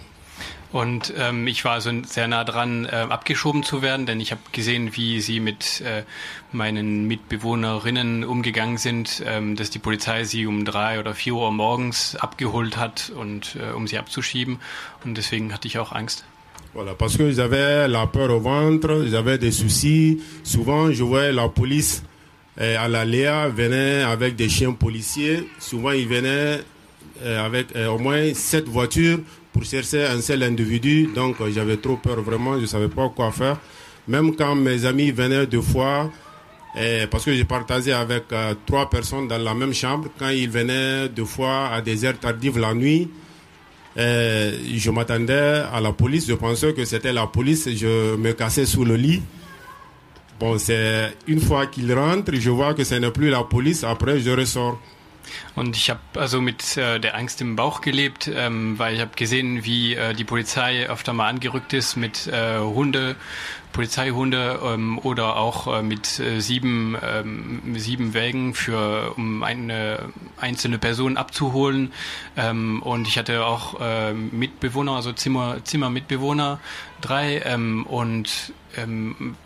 Und ähm, ich war also sehr nah dran, äh, abgeschoben zu werden, denn ich habe gesehen, wie sie mit äh, meinen Mitbewohnerinnen umgegangen sind, ähm, dass die Polizei sie um drei oder vier Uhr morgens abgeholt hat und äh, um sie abzuschieben. Und deswegen hatte ich auch Angst. Voilà, parce que j'avais la peur au ventre, j'avais des soucis. Souvent, je voyais la police euh, à la Léa venait avec des chiens policiers. Souvent, ils venaient euh, avec euh, au moins sept voitures pour chercher un seul individu. Donc euh, j'avais trop peur vraiment, je ne savais pas quoi faire. Même quand mes amis venaient deux fois, et parce que j'ai partagé avec euh, trois personnes dans la même chambre, quand ils venaient deux fois à des heures tardives la nuit, et je m'attendais à la police, je pensais que c'était la police, je me cassais sous le lit. Bon, c'est une fois qu'ils rentrent, je vois que ce n'est plus la police, après je ressors. Und ich habe also mit äh, der Angst im Bauch gelebt, ähm, weil ich habe gesehen, wie äh, die Polizei öfter mal angerückt ist mit äh, Hunde, Polizeihunde ähm, oder auch äh, mit äh, sieben, ähm, sieben Wägen für um eine einzelne Person abzuholen. Ähm, und ich hatte auch äh, Mitbewohner, also Zimmer, Zimmermitbewohner, drei ähm, und ähm,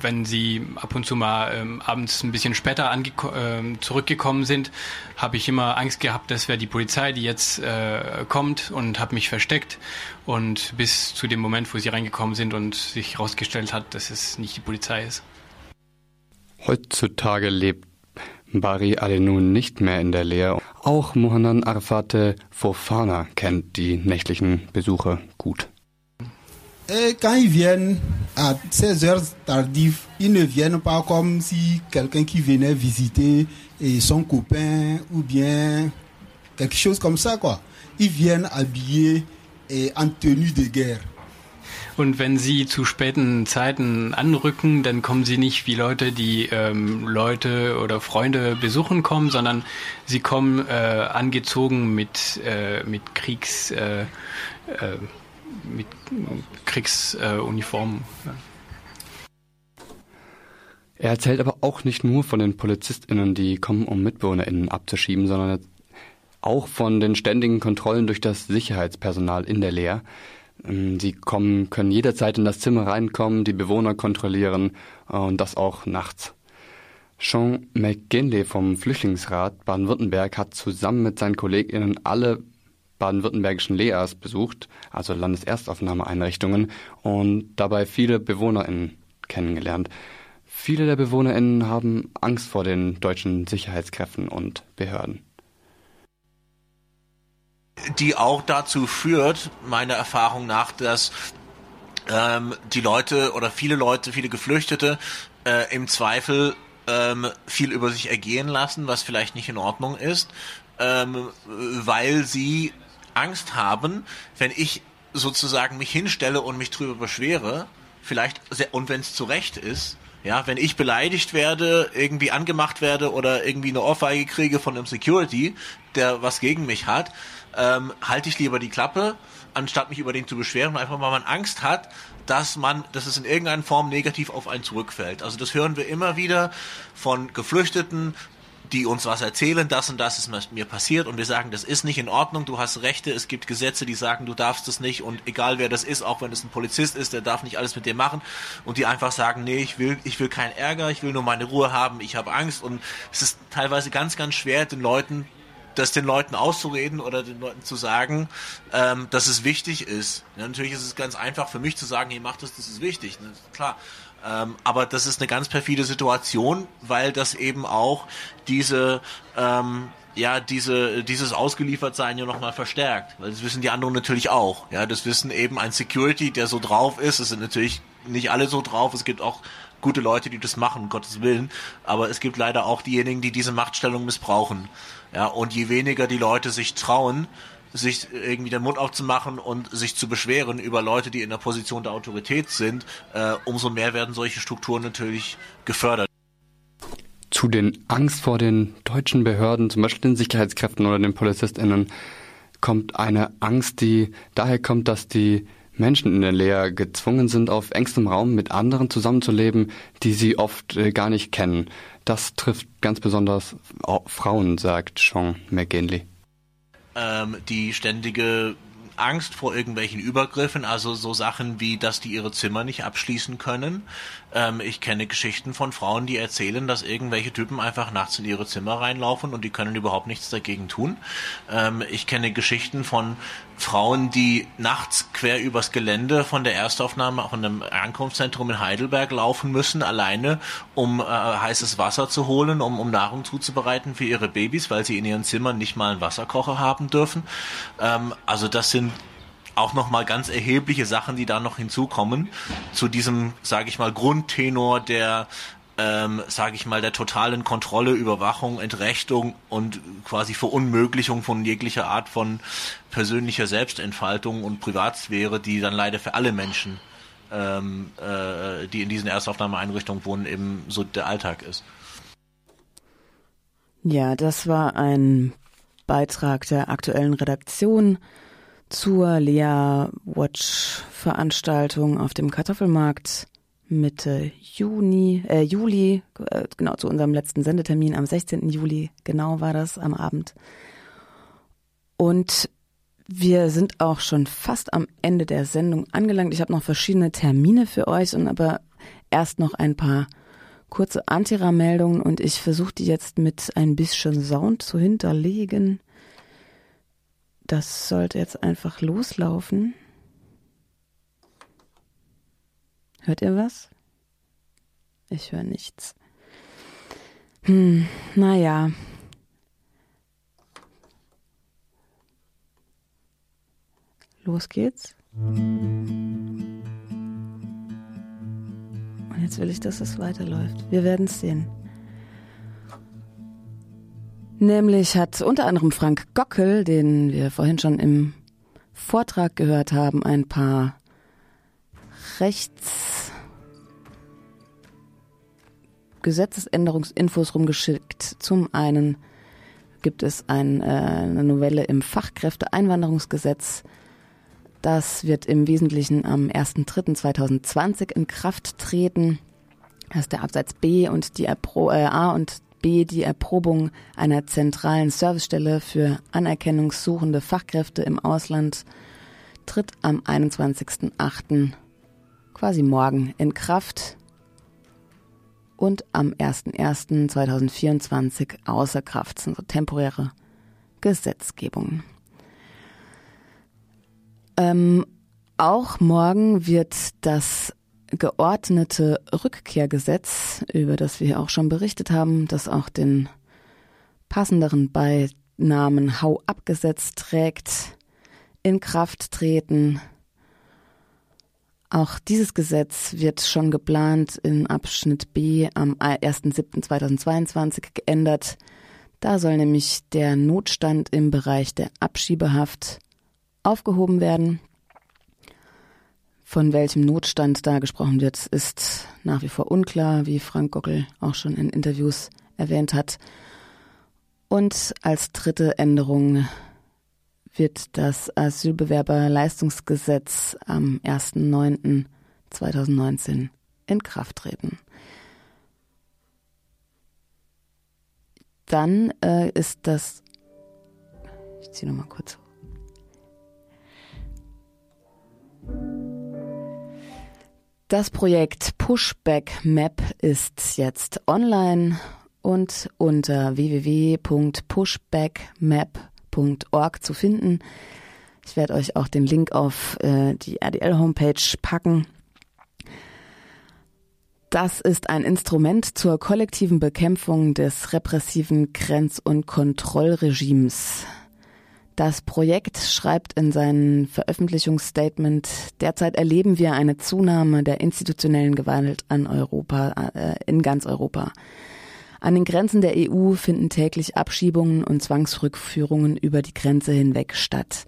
wenn sie ab und zu mal ähm, abends ein bisschen später ähm, zurückgekommen sind, habe ich immer Angst gehabt, das wäre die Polizei, die jetzt äh, kommt und habe mich versteckt. Und bis zu dem Moment, wo sie reingekommen sind und sich herausgestellt hat, dass es nicht die Polizei ist. Heutzutage lebt Bari Alenu nicht mehr in der Lehre. Auch Mohanan Arfate Fofana kennt die nächtlichen Besuche gut. Et quand ils viennent à 16 heures tardives, ils ne viennent pas comme si quelqu'un qui venait visiter et son copain ou bien quelque chose comme ça quoi. Ils viennent habillés et en tenue de guerre. Und wenn sie zu späten Zeiten anrücken, dann kommen sie nicht wie Leute, die ähm, Leute oder Freunde besuchen kommen, sondern sie kommen äh, angezogen mit, äh, mit Kriegs, äh, äh mit Kriegsuniformen. Er erzählt aber auch nicht nur von den PolizistInnen, die kommen, um MitbewohnerInnen abzuschieben, sondern auch von den ständigen Kontrollen durch das Sicherheitspersonal in der Lehr. Ähm, sie kommen, können jederzeit in das Zimmer reinkommen, die Bewohner kontrollieren äh, und das auch nachts. Sean McGinley vom Flüchtlingsrat Baden-Württemberg hat zusammen mit seinen KollegInnen alle baden-württembergischen LEAs besucht, also Landeserstaufnahmeeinrichtungen, und dabei viele BewohnerInnen kennengelernt. Viele der BewohnerInnen haben Angst vor den deutschen Sicherheitskräften und Behörden. Die auch dazu führt, meiner Erfahrung nach, dass ähm, die Leute oder viele Leute, viele Geflüchtete äh, im Zweifel ähm, viel über sich ergehen lassen, was vielleicht nicht in Ordnung ist, ähm, weil sie Angst haben, wenn ich sozusagen mich hinstelle und mich drüber beschwere, vielleicht, und wenn es zu Recht ist, ja, wenn ich beleidigt werde, irgendwie angemacht werde oder irgendwie eine Ohrfeige kriege von einem Security, der was gegen mich hat, ähm, halte ich lieber die Klappe, anstatt mich über den zu beschweren, einfach weil man Angst hat, dass man, dass es in irgendeiner Form negativ auf einen zurückfällt. Also das hören wir immer wieder von Geflüchteten, die uns was erzählen, das und das ist mir passiert und wir sagen, das ist nicht in Ordnung, du hast Rechte, es gibt Gesetze, die sagen, du darfst das nicht und egal wer das ist, auch wenn es ein Polizist ist, der darf nicht alles mit dir machen und die einfach sagen, nee, ich will, ich will keinen Ärger, ich will nur meine Ruhe haben, ich habe Angst und es ist teilweise ganz, ganz schwer, den Leuten das den Leuten auszureden oder den Leuten zu sagen, ähm, dass es wichtig ist. Ja, natürlich ist es ganz einfach für mich zu sagen, hey, mach das, das ist wichtig. Ne? Klar. Ähm, aber das ist eine ganz perfide Situation, weil das eben auch diese, ähm, ja, diese, dieses Ausgeliefertsein ja nochmal verstärkt. Weil das wissen die anderen natürlich auch. Ja, das wissen eben ein Security, der so drauf ist. Es sind natürlich nicht alle so drauf. Es gibt auch gute Leute, die das machen, um Gottes Willen. Aber es gibt leider auch diejenigen, die diese Machtstellung missbrauchen. Ja, und je weniger die Leute sich trauen, sich irgendwie den Mund aufzumachen und sich zu beschweren über Leute, die in der Position der Autorität sind, äh, umso mehr werden solche Strukturen natürlich gefördert. zu den Angst vor den deutschen Behörden, zum Beispiel den Sicherheitskräften oder den PolizistInnen, kommt eine Angst, die daher kommt, dass die Menschen in der Lehre gezwungen sind, auf engstem Raum mit anderen zusammenzuleben, die sie oft äh, gar nicht kennen. Das trifft ganz besonders Frauen, sagt Sean McGinley. Ähm, die ständige Angst vor irgendwelchen Übergriffen, also so Sachen wie, dass die ihre Zimmer nicht abschließen können. Ähm, ich kenne Geschichten von Frauen, die erzählen, dass irgendwelche Typen einfach nachts in ihre Zimmer reinlaufen und die können überhaupt nichts dagegen tun. Ähm, ich kenne Geschichten von Frauen, die nachts quer übers Gelände von der Erstaufnahme von einem Ankunftszentrum in Heidelberg laufen müssen, alleine, um äh, heißes Wasser zu holen, um, um Nahrung zuzubereiten für ihre Babys, weil sie in ihren Zimmern nicht mal einen Wasserkocher haben dürfen. Ähm, also das sind auch nochmal ganz erhebliche Sachen, die da noch hinzukommen, zu diesem, sage ich mal, Grundtenor der ähm, sage ich mal, der totalen Kontrolle, Überwachung, Entrechtung und quasi Verunmöglichung von jeglicher Art von persönlicher Selbstentfaltung und Privatsphäre, die dann leider für alle Menschen, ähm, äh, die in diesen Erstaufnahmeeinrichtungen wohnen, eben so der Alltag ist. Ja, das war ein Beitrag der aktuellen Redaktion zur Lea Watch Veranstaltung auf dem Kartoffelmarkt Mitte Juni, äh, Juli, äh, genau zu unserem letzten Sendetermin am 16. Juli, genau war das am Abend. Und wir sind auch schon fast am Ende der Sendung angelangt. Ich habe noch verschiedene Termine für euch und aber erst noch ein paar kurze Antira-Meldungen und ich versuche die jetzt mit ein bisschen Sound zu hinterlegen. Das sollte jetzt einfach loslaufen. Hört ihr was? Ich höre nichts. Hm, naja. Los geht's. Und jetzt will ich, dass es weiterläuft. Wir werden es sehen. Nämlich hat unter anderem Frank Gockel, den wir vorhin schon im Vortrag gehört haben, ein paar Rechts Gesetzesänderungsinfos rumgeschickt. Zum einen gibt es ein, äh, eine Novelle im Fachkräfteeinwanderungsgesetz. Das wird im Wesentlichen am 1.3.2020 in Kraft treten. Das ist der Absatz B und die Erpro äh, A und B die Erprobung einer zentralen Servicestelle für anerkennungssuchende Fachkräfte im Ausland tritt am 21.08 quasi morgen in Kraft und am 01.01.2024 außer Kraft. Das sind so temporäre Gesetzgebungen. Ähm, auch morgen wird das geordnete Rückkehrgesetz, über das wir auch schon berichtet haben, das auch den passenderen Beinamen Hau abgesetzt trägt, in Kraft treten. Auch dieses Gesetz wird schon geplant in Abschnitt B am 1.7.2022 geändert. Da soll nämlich der Notstand im Bereich der Abschiebehaft aufgehoben werden. Von welchem Notstand da gesprochen wird, ist nach wie vor unklar, wie Frank Gockel auch schon in Interviews erwähnt hat. Und als dritte Änderung wird das Asylbewerberleistungsgesetz am 1.9.2019 in Kraft treten. Dann äh, ist das. Ich ziehe nochmal kurz. Das Projekt Pushback Map ist jetzt online und unter www.pushbackmap.com rdl.org zu finden. Ich werde euch auch den Link auf äh, die RDL-Homepage packen. Das ist ein Instrument zur kollektiven Bekämpfung des repressiven Grenz- und Kontrollregimes. Das Projekt schreibt in seinem Veröffentlichungsstatement, derzeit erleben wir eine Zunahme der institutionellen Gewalt an Europa, äh, in ganz Europa. An den Grenzen der EU finden täglich Abschiebungen und Zwangsrückführungen über die Grenze hinweg statt.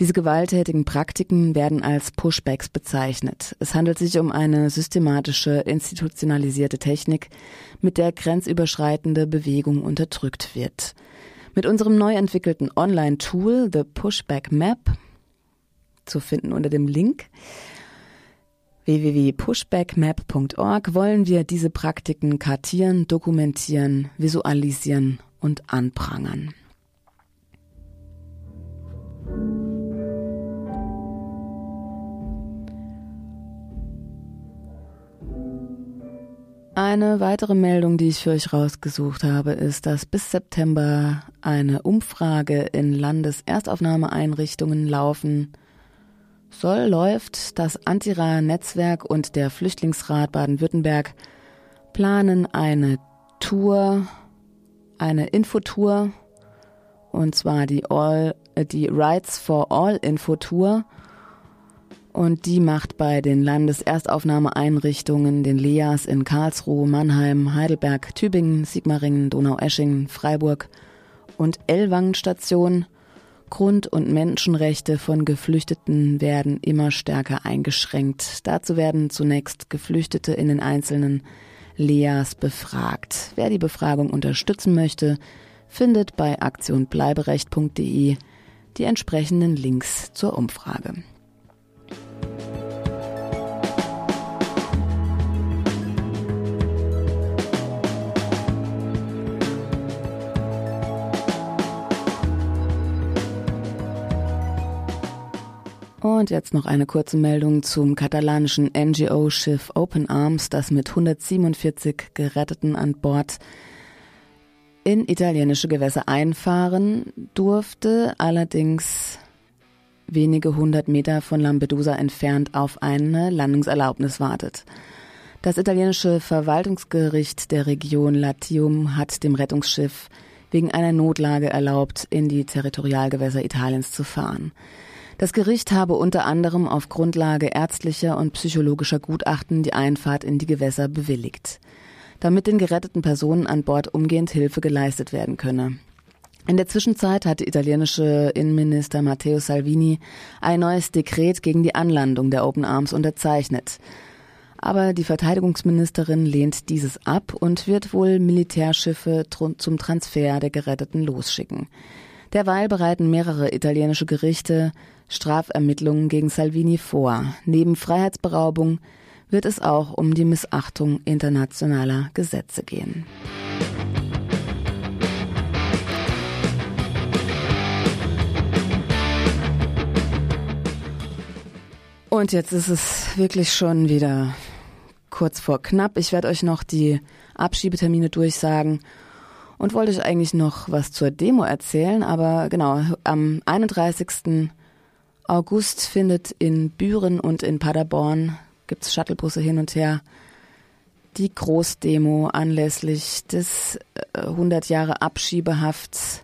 Diese gewalttätigen Praktiken werden als Pushbacks bezeichnet. Es handelt sich um eine systematische, institutionalisierte Technik, mit der grenzüberschreitende Bewegung unterdrückt wird. Mit unserem neu entwickelten Online-Tool The Pushback Map, zu finden unter dem Link www.pushbackmap.org, wollen wir diese Praktiken kartieren, dokumentieren, visualisieren und anprangern. Eine weitere Meldung, die ich für euch rausgesucht habe, ist, dass bis September eine Umfrage in Landeserstaufnahmeeinrichtungen laufen soll, läuft. Das Antira-Netzwerk und der Flüchtlingsrat Baden-Württemberg planen eine Tour, eine Infotour, und zwar die All, äh, die Rights for All Infotour und die macht bei den Landeserstaufnahmeeinrichtungen, den LEAs in Karlsruhe, Mannheim, Heidelberg, Tübingen, Sigmaringen, Donaueschingen, Freiburg und Ellwangen Station. Grund- und Menschenrechte von Geflüchteten werden immer stärker eingeschränkt. Dazu werden zunächst Geflüchtete in den einzelnen LEAs befragt. Wer die Befragung unterstützen möchte, findet bei aktionbleiberecht.de die entsprechenden Links zur Umfrage. Und jetzt noch eine kurze Meldung zum katalanischen NGO-Schiff Open Arms, das mit 147 Geretteten an Bord in italienische Gewässer einfahren durfte, allerdings wenige hundert Meter von Lampedusa entfernt auf eine Landungserlaubnis wartet. Das italienische Verwaltungsgericht der Region Latium hat dem Rettungsschiff wegen einer Notlage erlaubt, in die Territorialgewässer Italiens zu fahren. Das Gericht habe unter anderem auf Grundlage ärztlicher und psychologischer Gutachten die Einfahrt in die Gewässer bewilligt, damit den geretteten Personen an Bord umgehend Hilfe geleistet werden könne. In der Zwischenzeit hat der italienische Innenminister Matteo Salvini ein neues Dekret gegen die Anlandung der Open Arms unterzeichnet. Aber die Verteidigungsministerin lehnt dieses ab und wird wohl Militärschiffe zum Transfer der Geretteten losschicken. Derweil bereiten mehrere italienische Gerichte Strafermittlungen gegen Salvini vor. Neben Freiheitsberaubung wird es auch um die Missachtung internationaler Gesetze gehen. Und jetzt ist es wirklich schon wieder kurz vor knapp. Ich werde euch noch die Abschiebetermine durchsagen und wollte euch eigentlich noch was zur Demo erzählen, aber genau, am 31. August findet in Büren und in Paderborn, gibt's Shuttlebusse hin und her, die Großdemo anlässlich des 100 äh, Jahre Abschiebehafts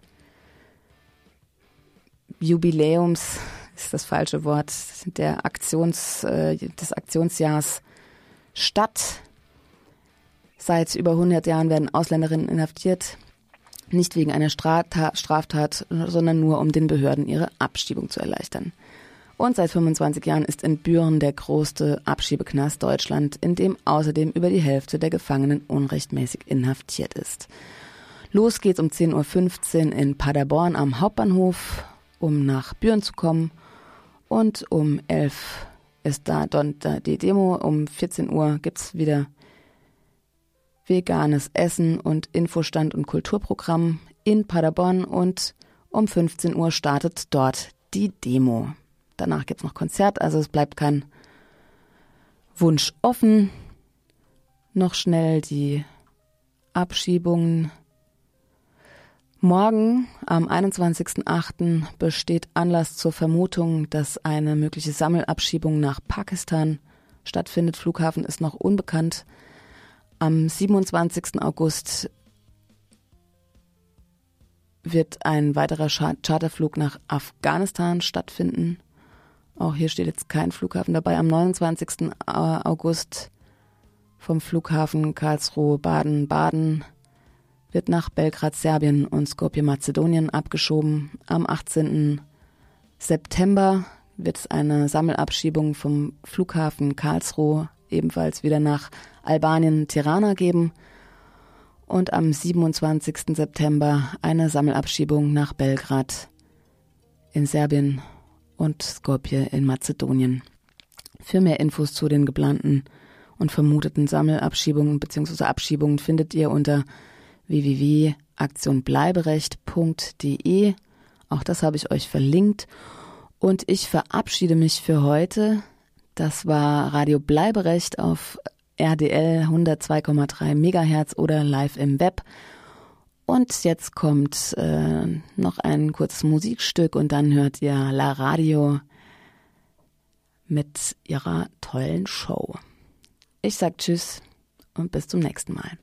Jubiläums ist das falsche Wort der Aktions äh, des Aktionsjahrs statt. Seit über 100 Jahren werden Ausländerinnen inhaftiert, nicht wegen einer Straftat, sondern nur um den Behörden ihre Abschiebung zu erleichtern. Und seit 25 Jahren ist in Büren der größte Abschiebeknast Deutschland, in dem außerdem über die Hälfte der Gefangenen unrechtmäßig inhaftiert ist. Los geht's um 10.15 Uhr in Paderborn am Hauptbahnhof, um nach Büren zu kommen. Und um 11 Uhr ist da die Demo. Um 14 Uhr gibt's wieder veganes Essen und Infostand und Kulturprogramm in Paderborn und um 15 Uhr startet dort die Demo. Danach gibt es noch Konzert, also es bleibt kein Wunsch offen. Noch schnell die Abschiebungen. Morgen, am 21.08., besteht Anlass zur Vermutung, dass eine mögliche Sammelabschiebung nach Pakistan stattfindet. Flughafen ist noch unbekannt. Am 27. August wird ein weiterer Charterflug nach Afghanistan stattfinden. Auch hier steht jetzt kein Flughafen dabei. Am 29. August vom Flughafen Karlsruhe Baden-Baden wird nach Belgrad, Serbien und Skopje, Mazedonien abgeschoben. Am 18. September wird es eine Sammelabschiebung vom Flughafen Karlsruhe ebenfalls wieder nach Albanien, Tirana geben. Und am 27. September eine Sammelabschiebung nach Belgrad in Serbien und Skopje in Mazedonien. Für mehr Infos zu den geplanten und vermuteten Sammelabschiebungen bzw. Abschiebungen findet ihr unter www.aktionbleiberecht.de. Auch das habe ich euch verlinkt. Und ich verabschiede mich für heute. Das war Radio Bleiberecht auf RDL 102,3 Megahertz oder live im Web. Und jetzt kommt äh, noch ein kurzes Musikstück und dann hört ihr La Radio mit ihrer tollen Show. Ich sag Tschüss und bis zum nächsten Mal.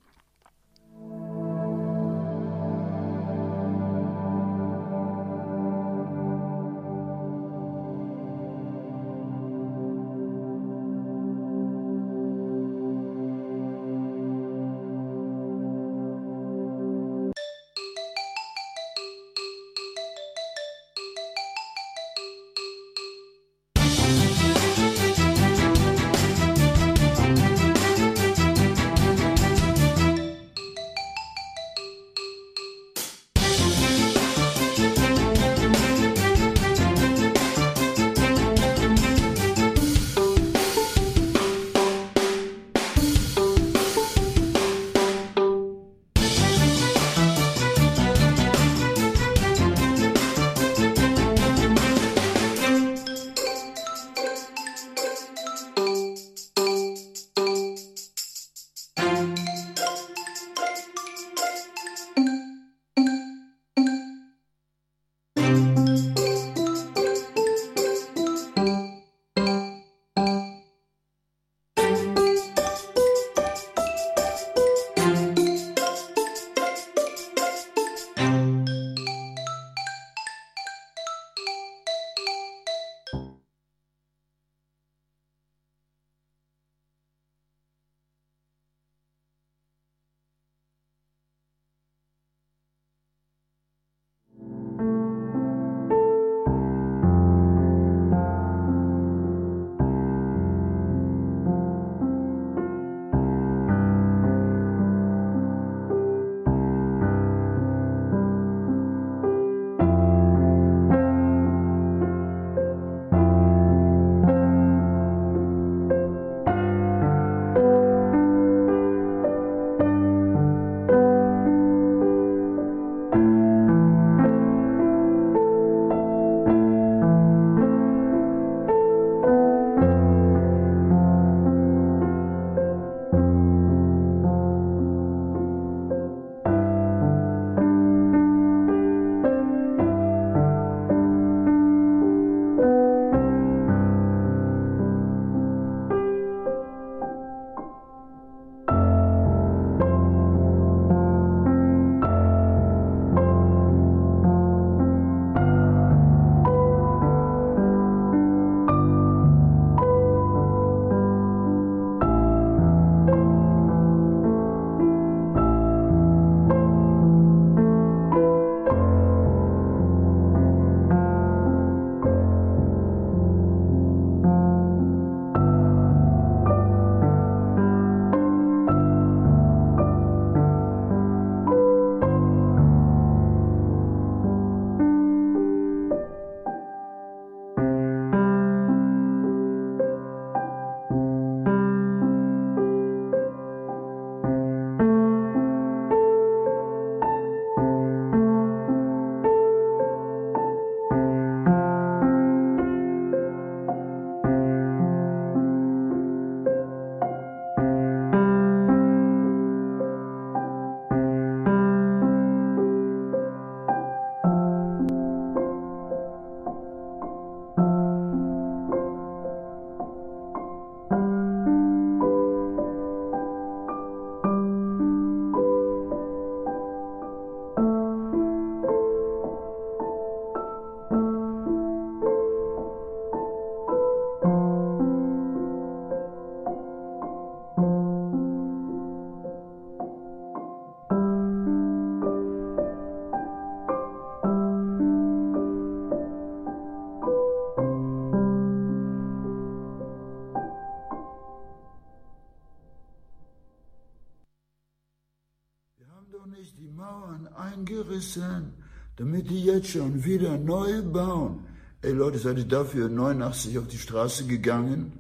Schon wieder neu bauen. Ey Leute, seid ihr dafür 89 auf die Straße gegangen?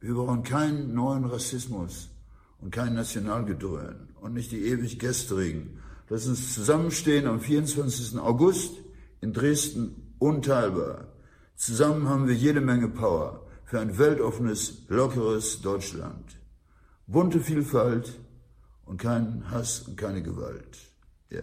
Wir brauchen keinen neuen Rassismus und kein Nationalgedröhn und nicht die ewig gestrigen. Lass uns zusammenstehen am 24. August in Dresden unteilbar. Zusammen haben wir jede Menge Power für ein weltoffenes, lockeres Deutschland. Bunte Vielfalt und keinen Hass und keine Gewalt. Ja.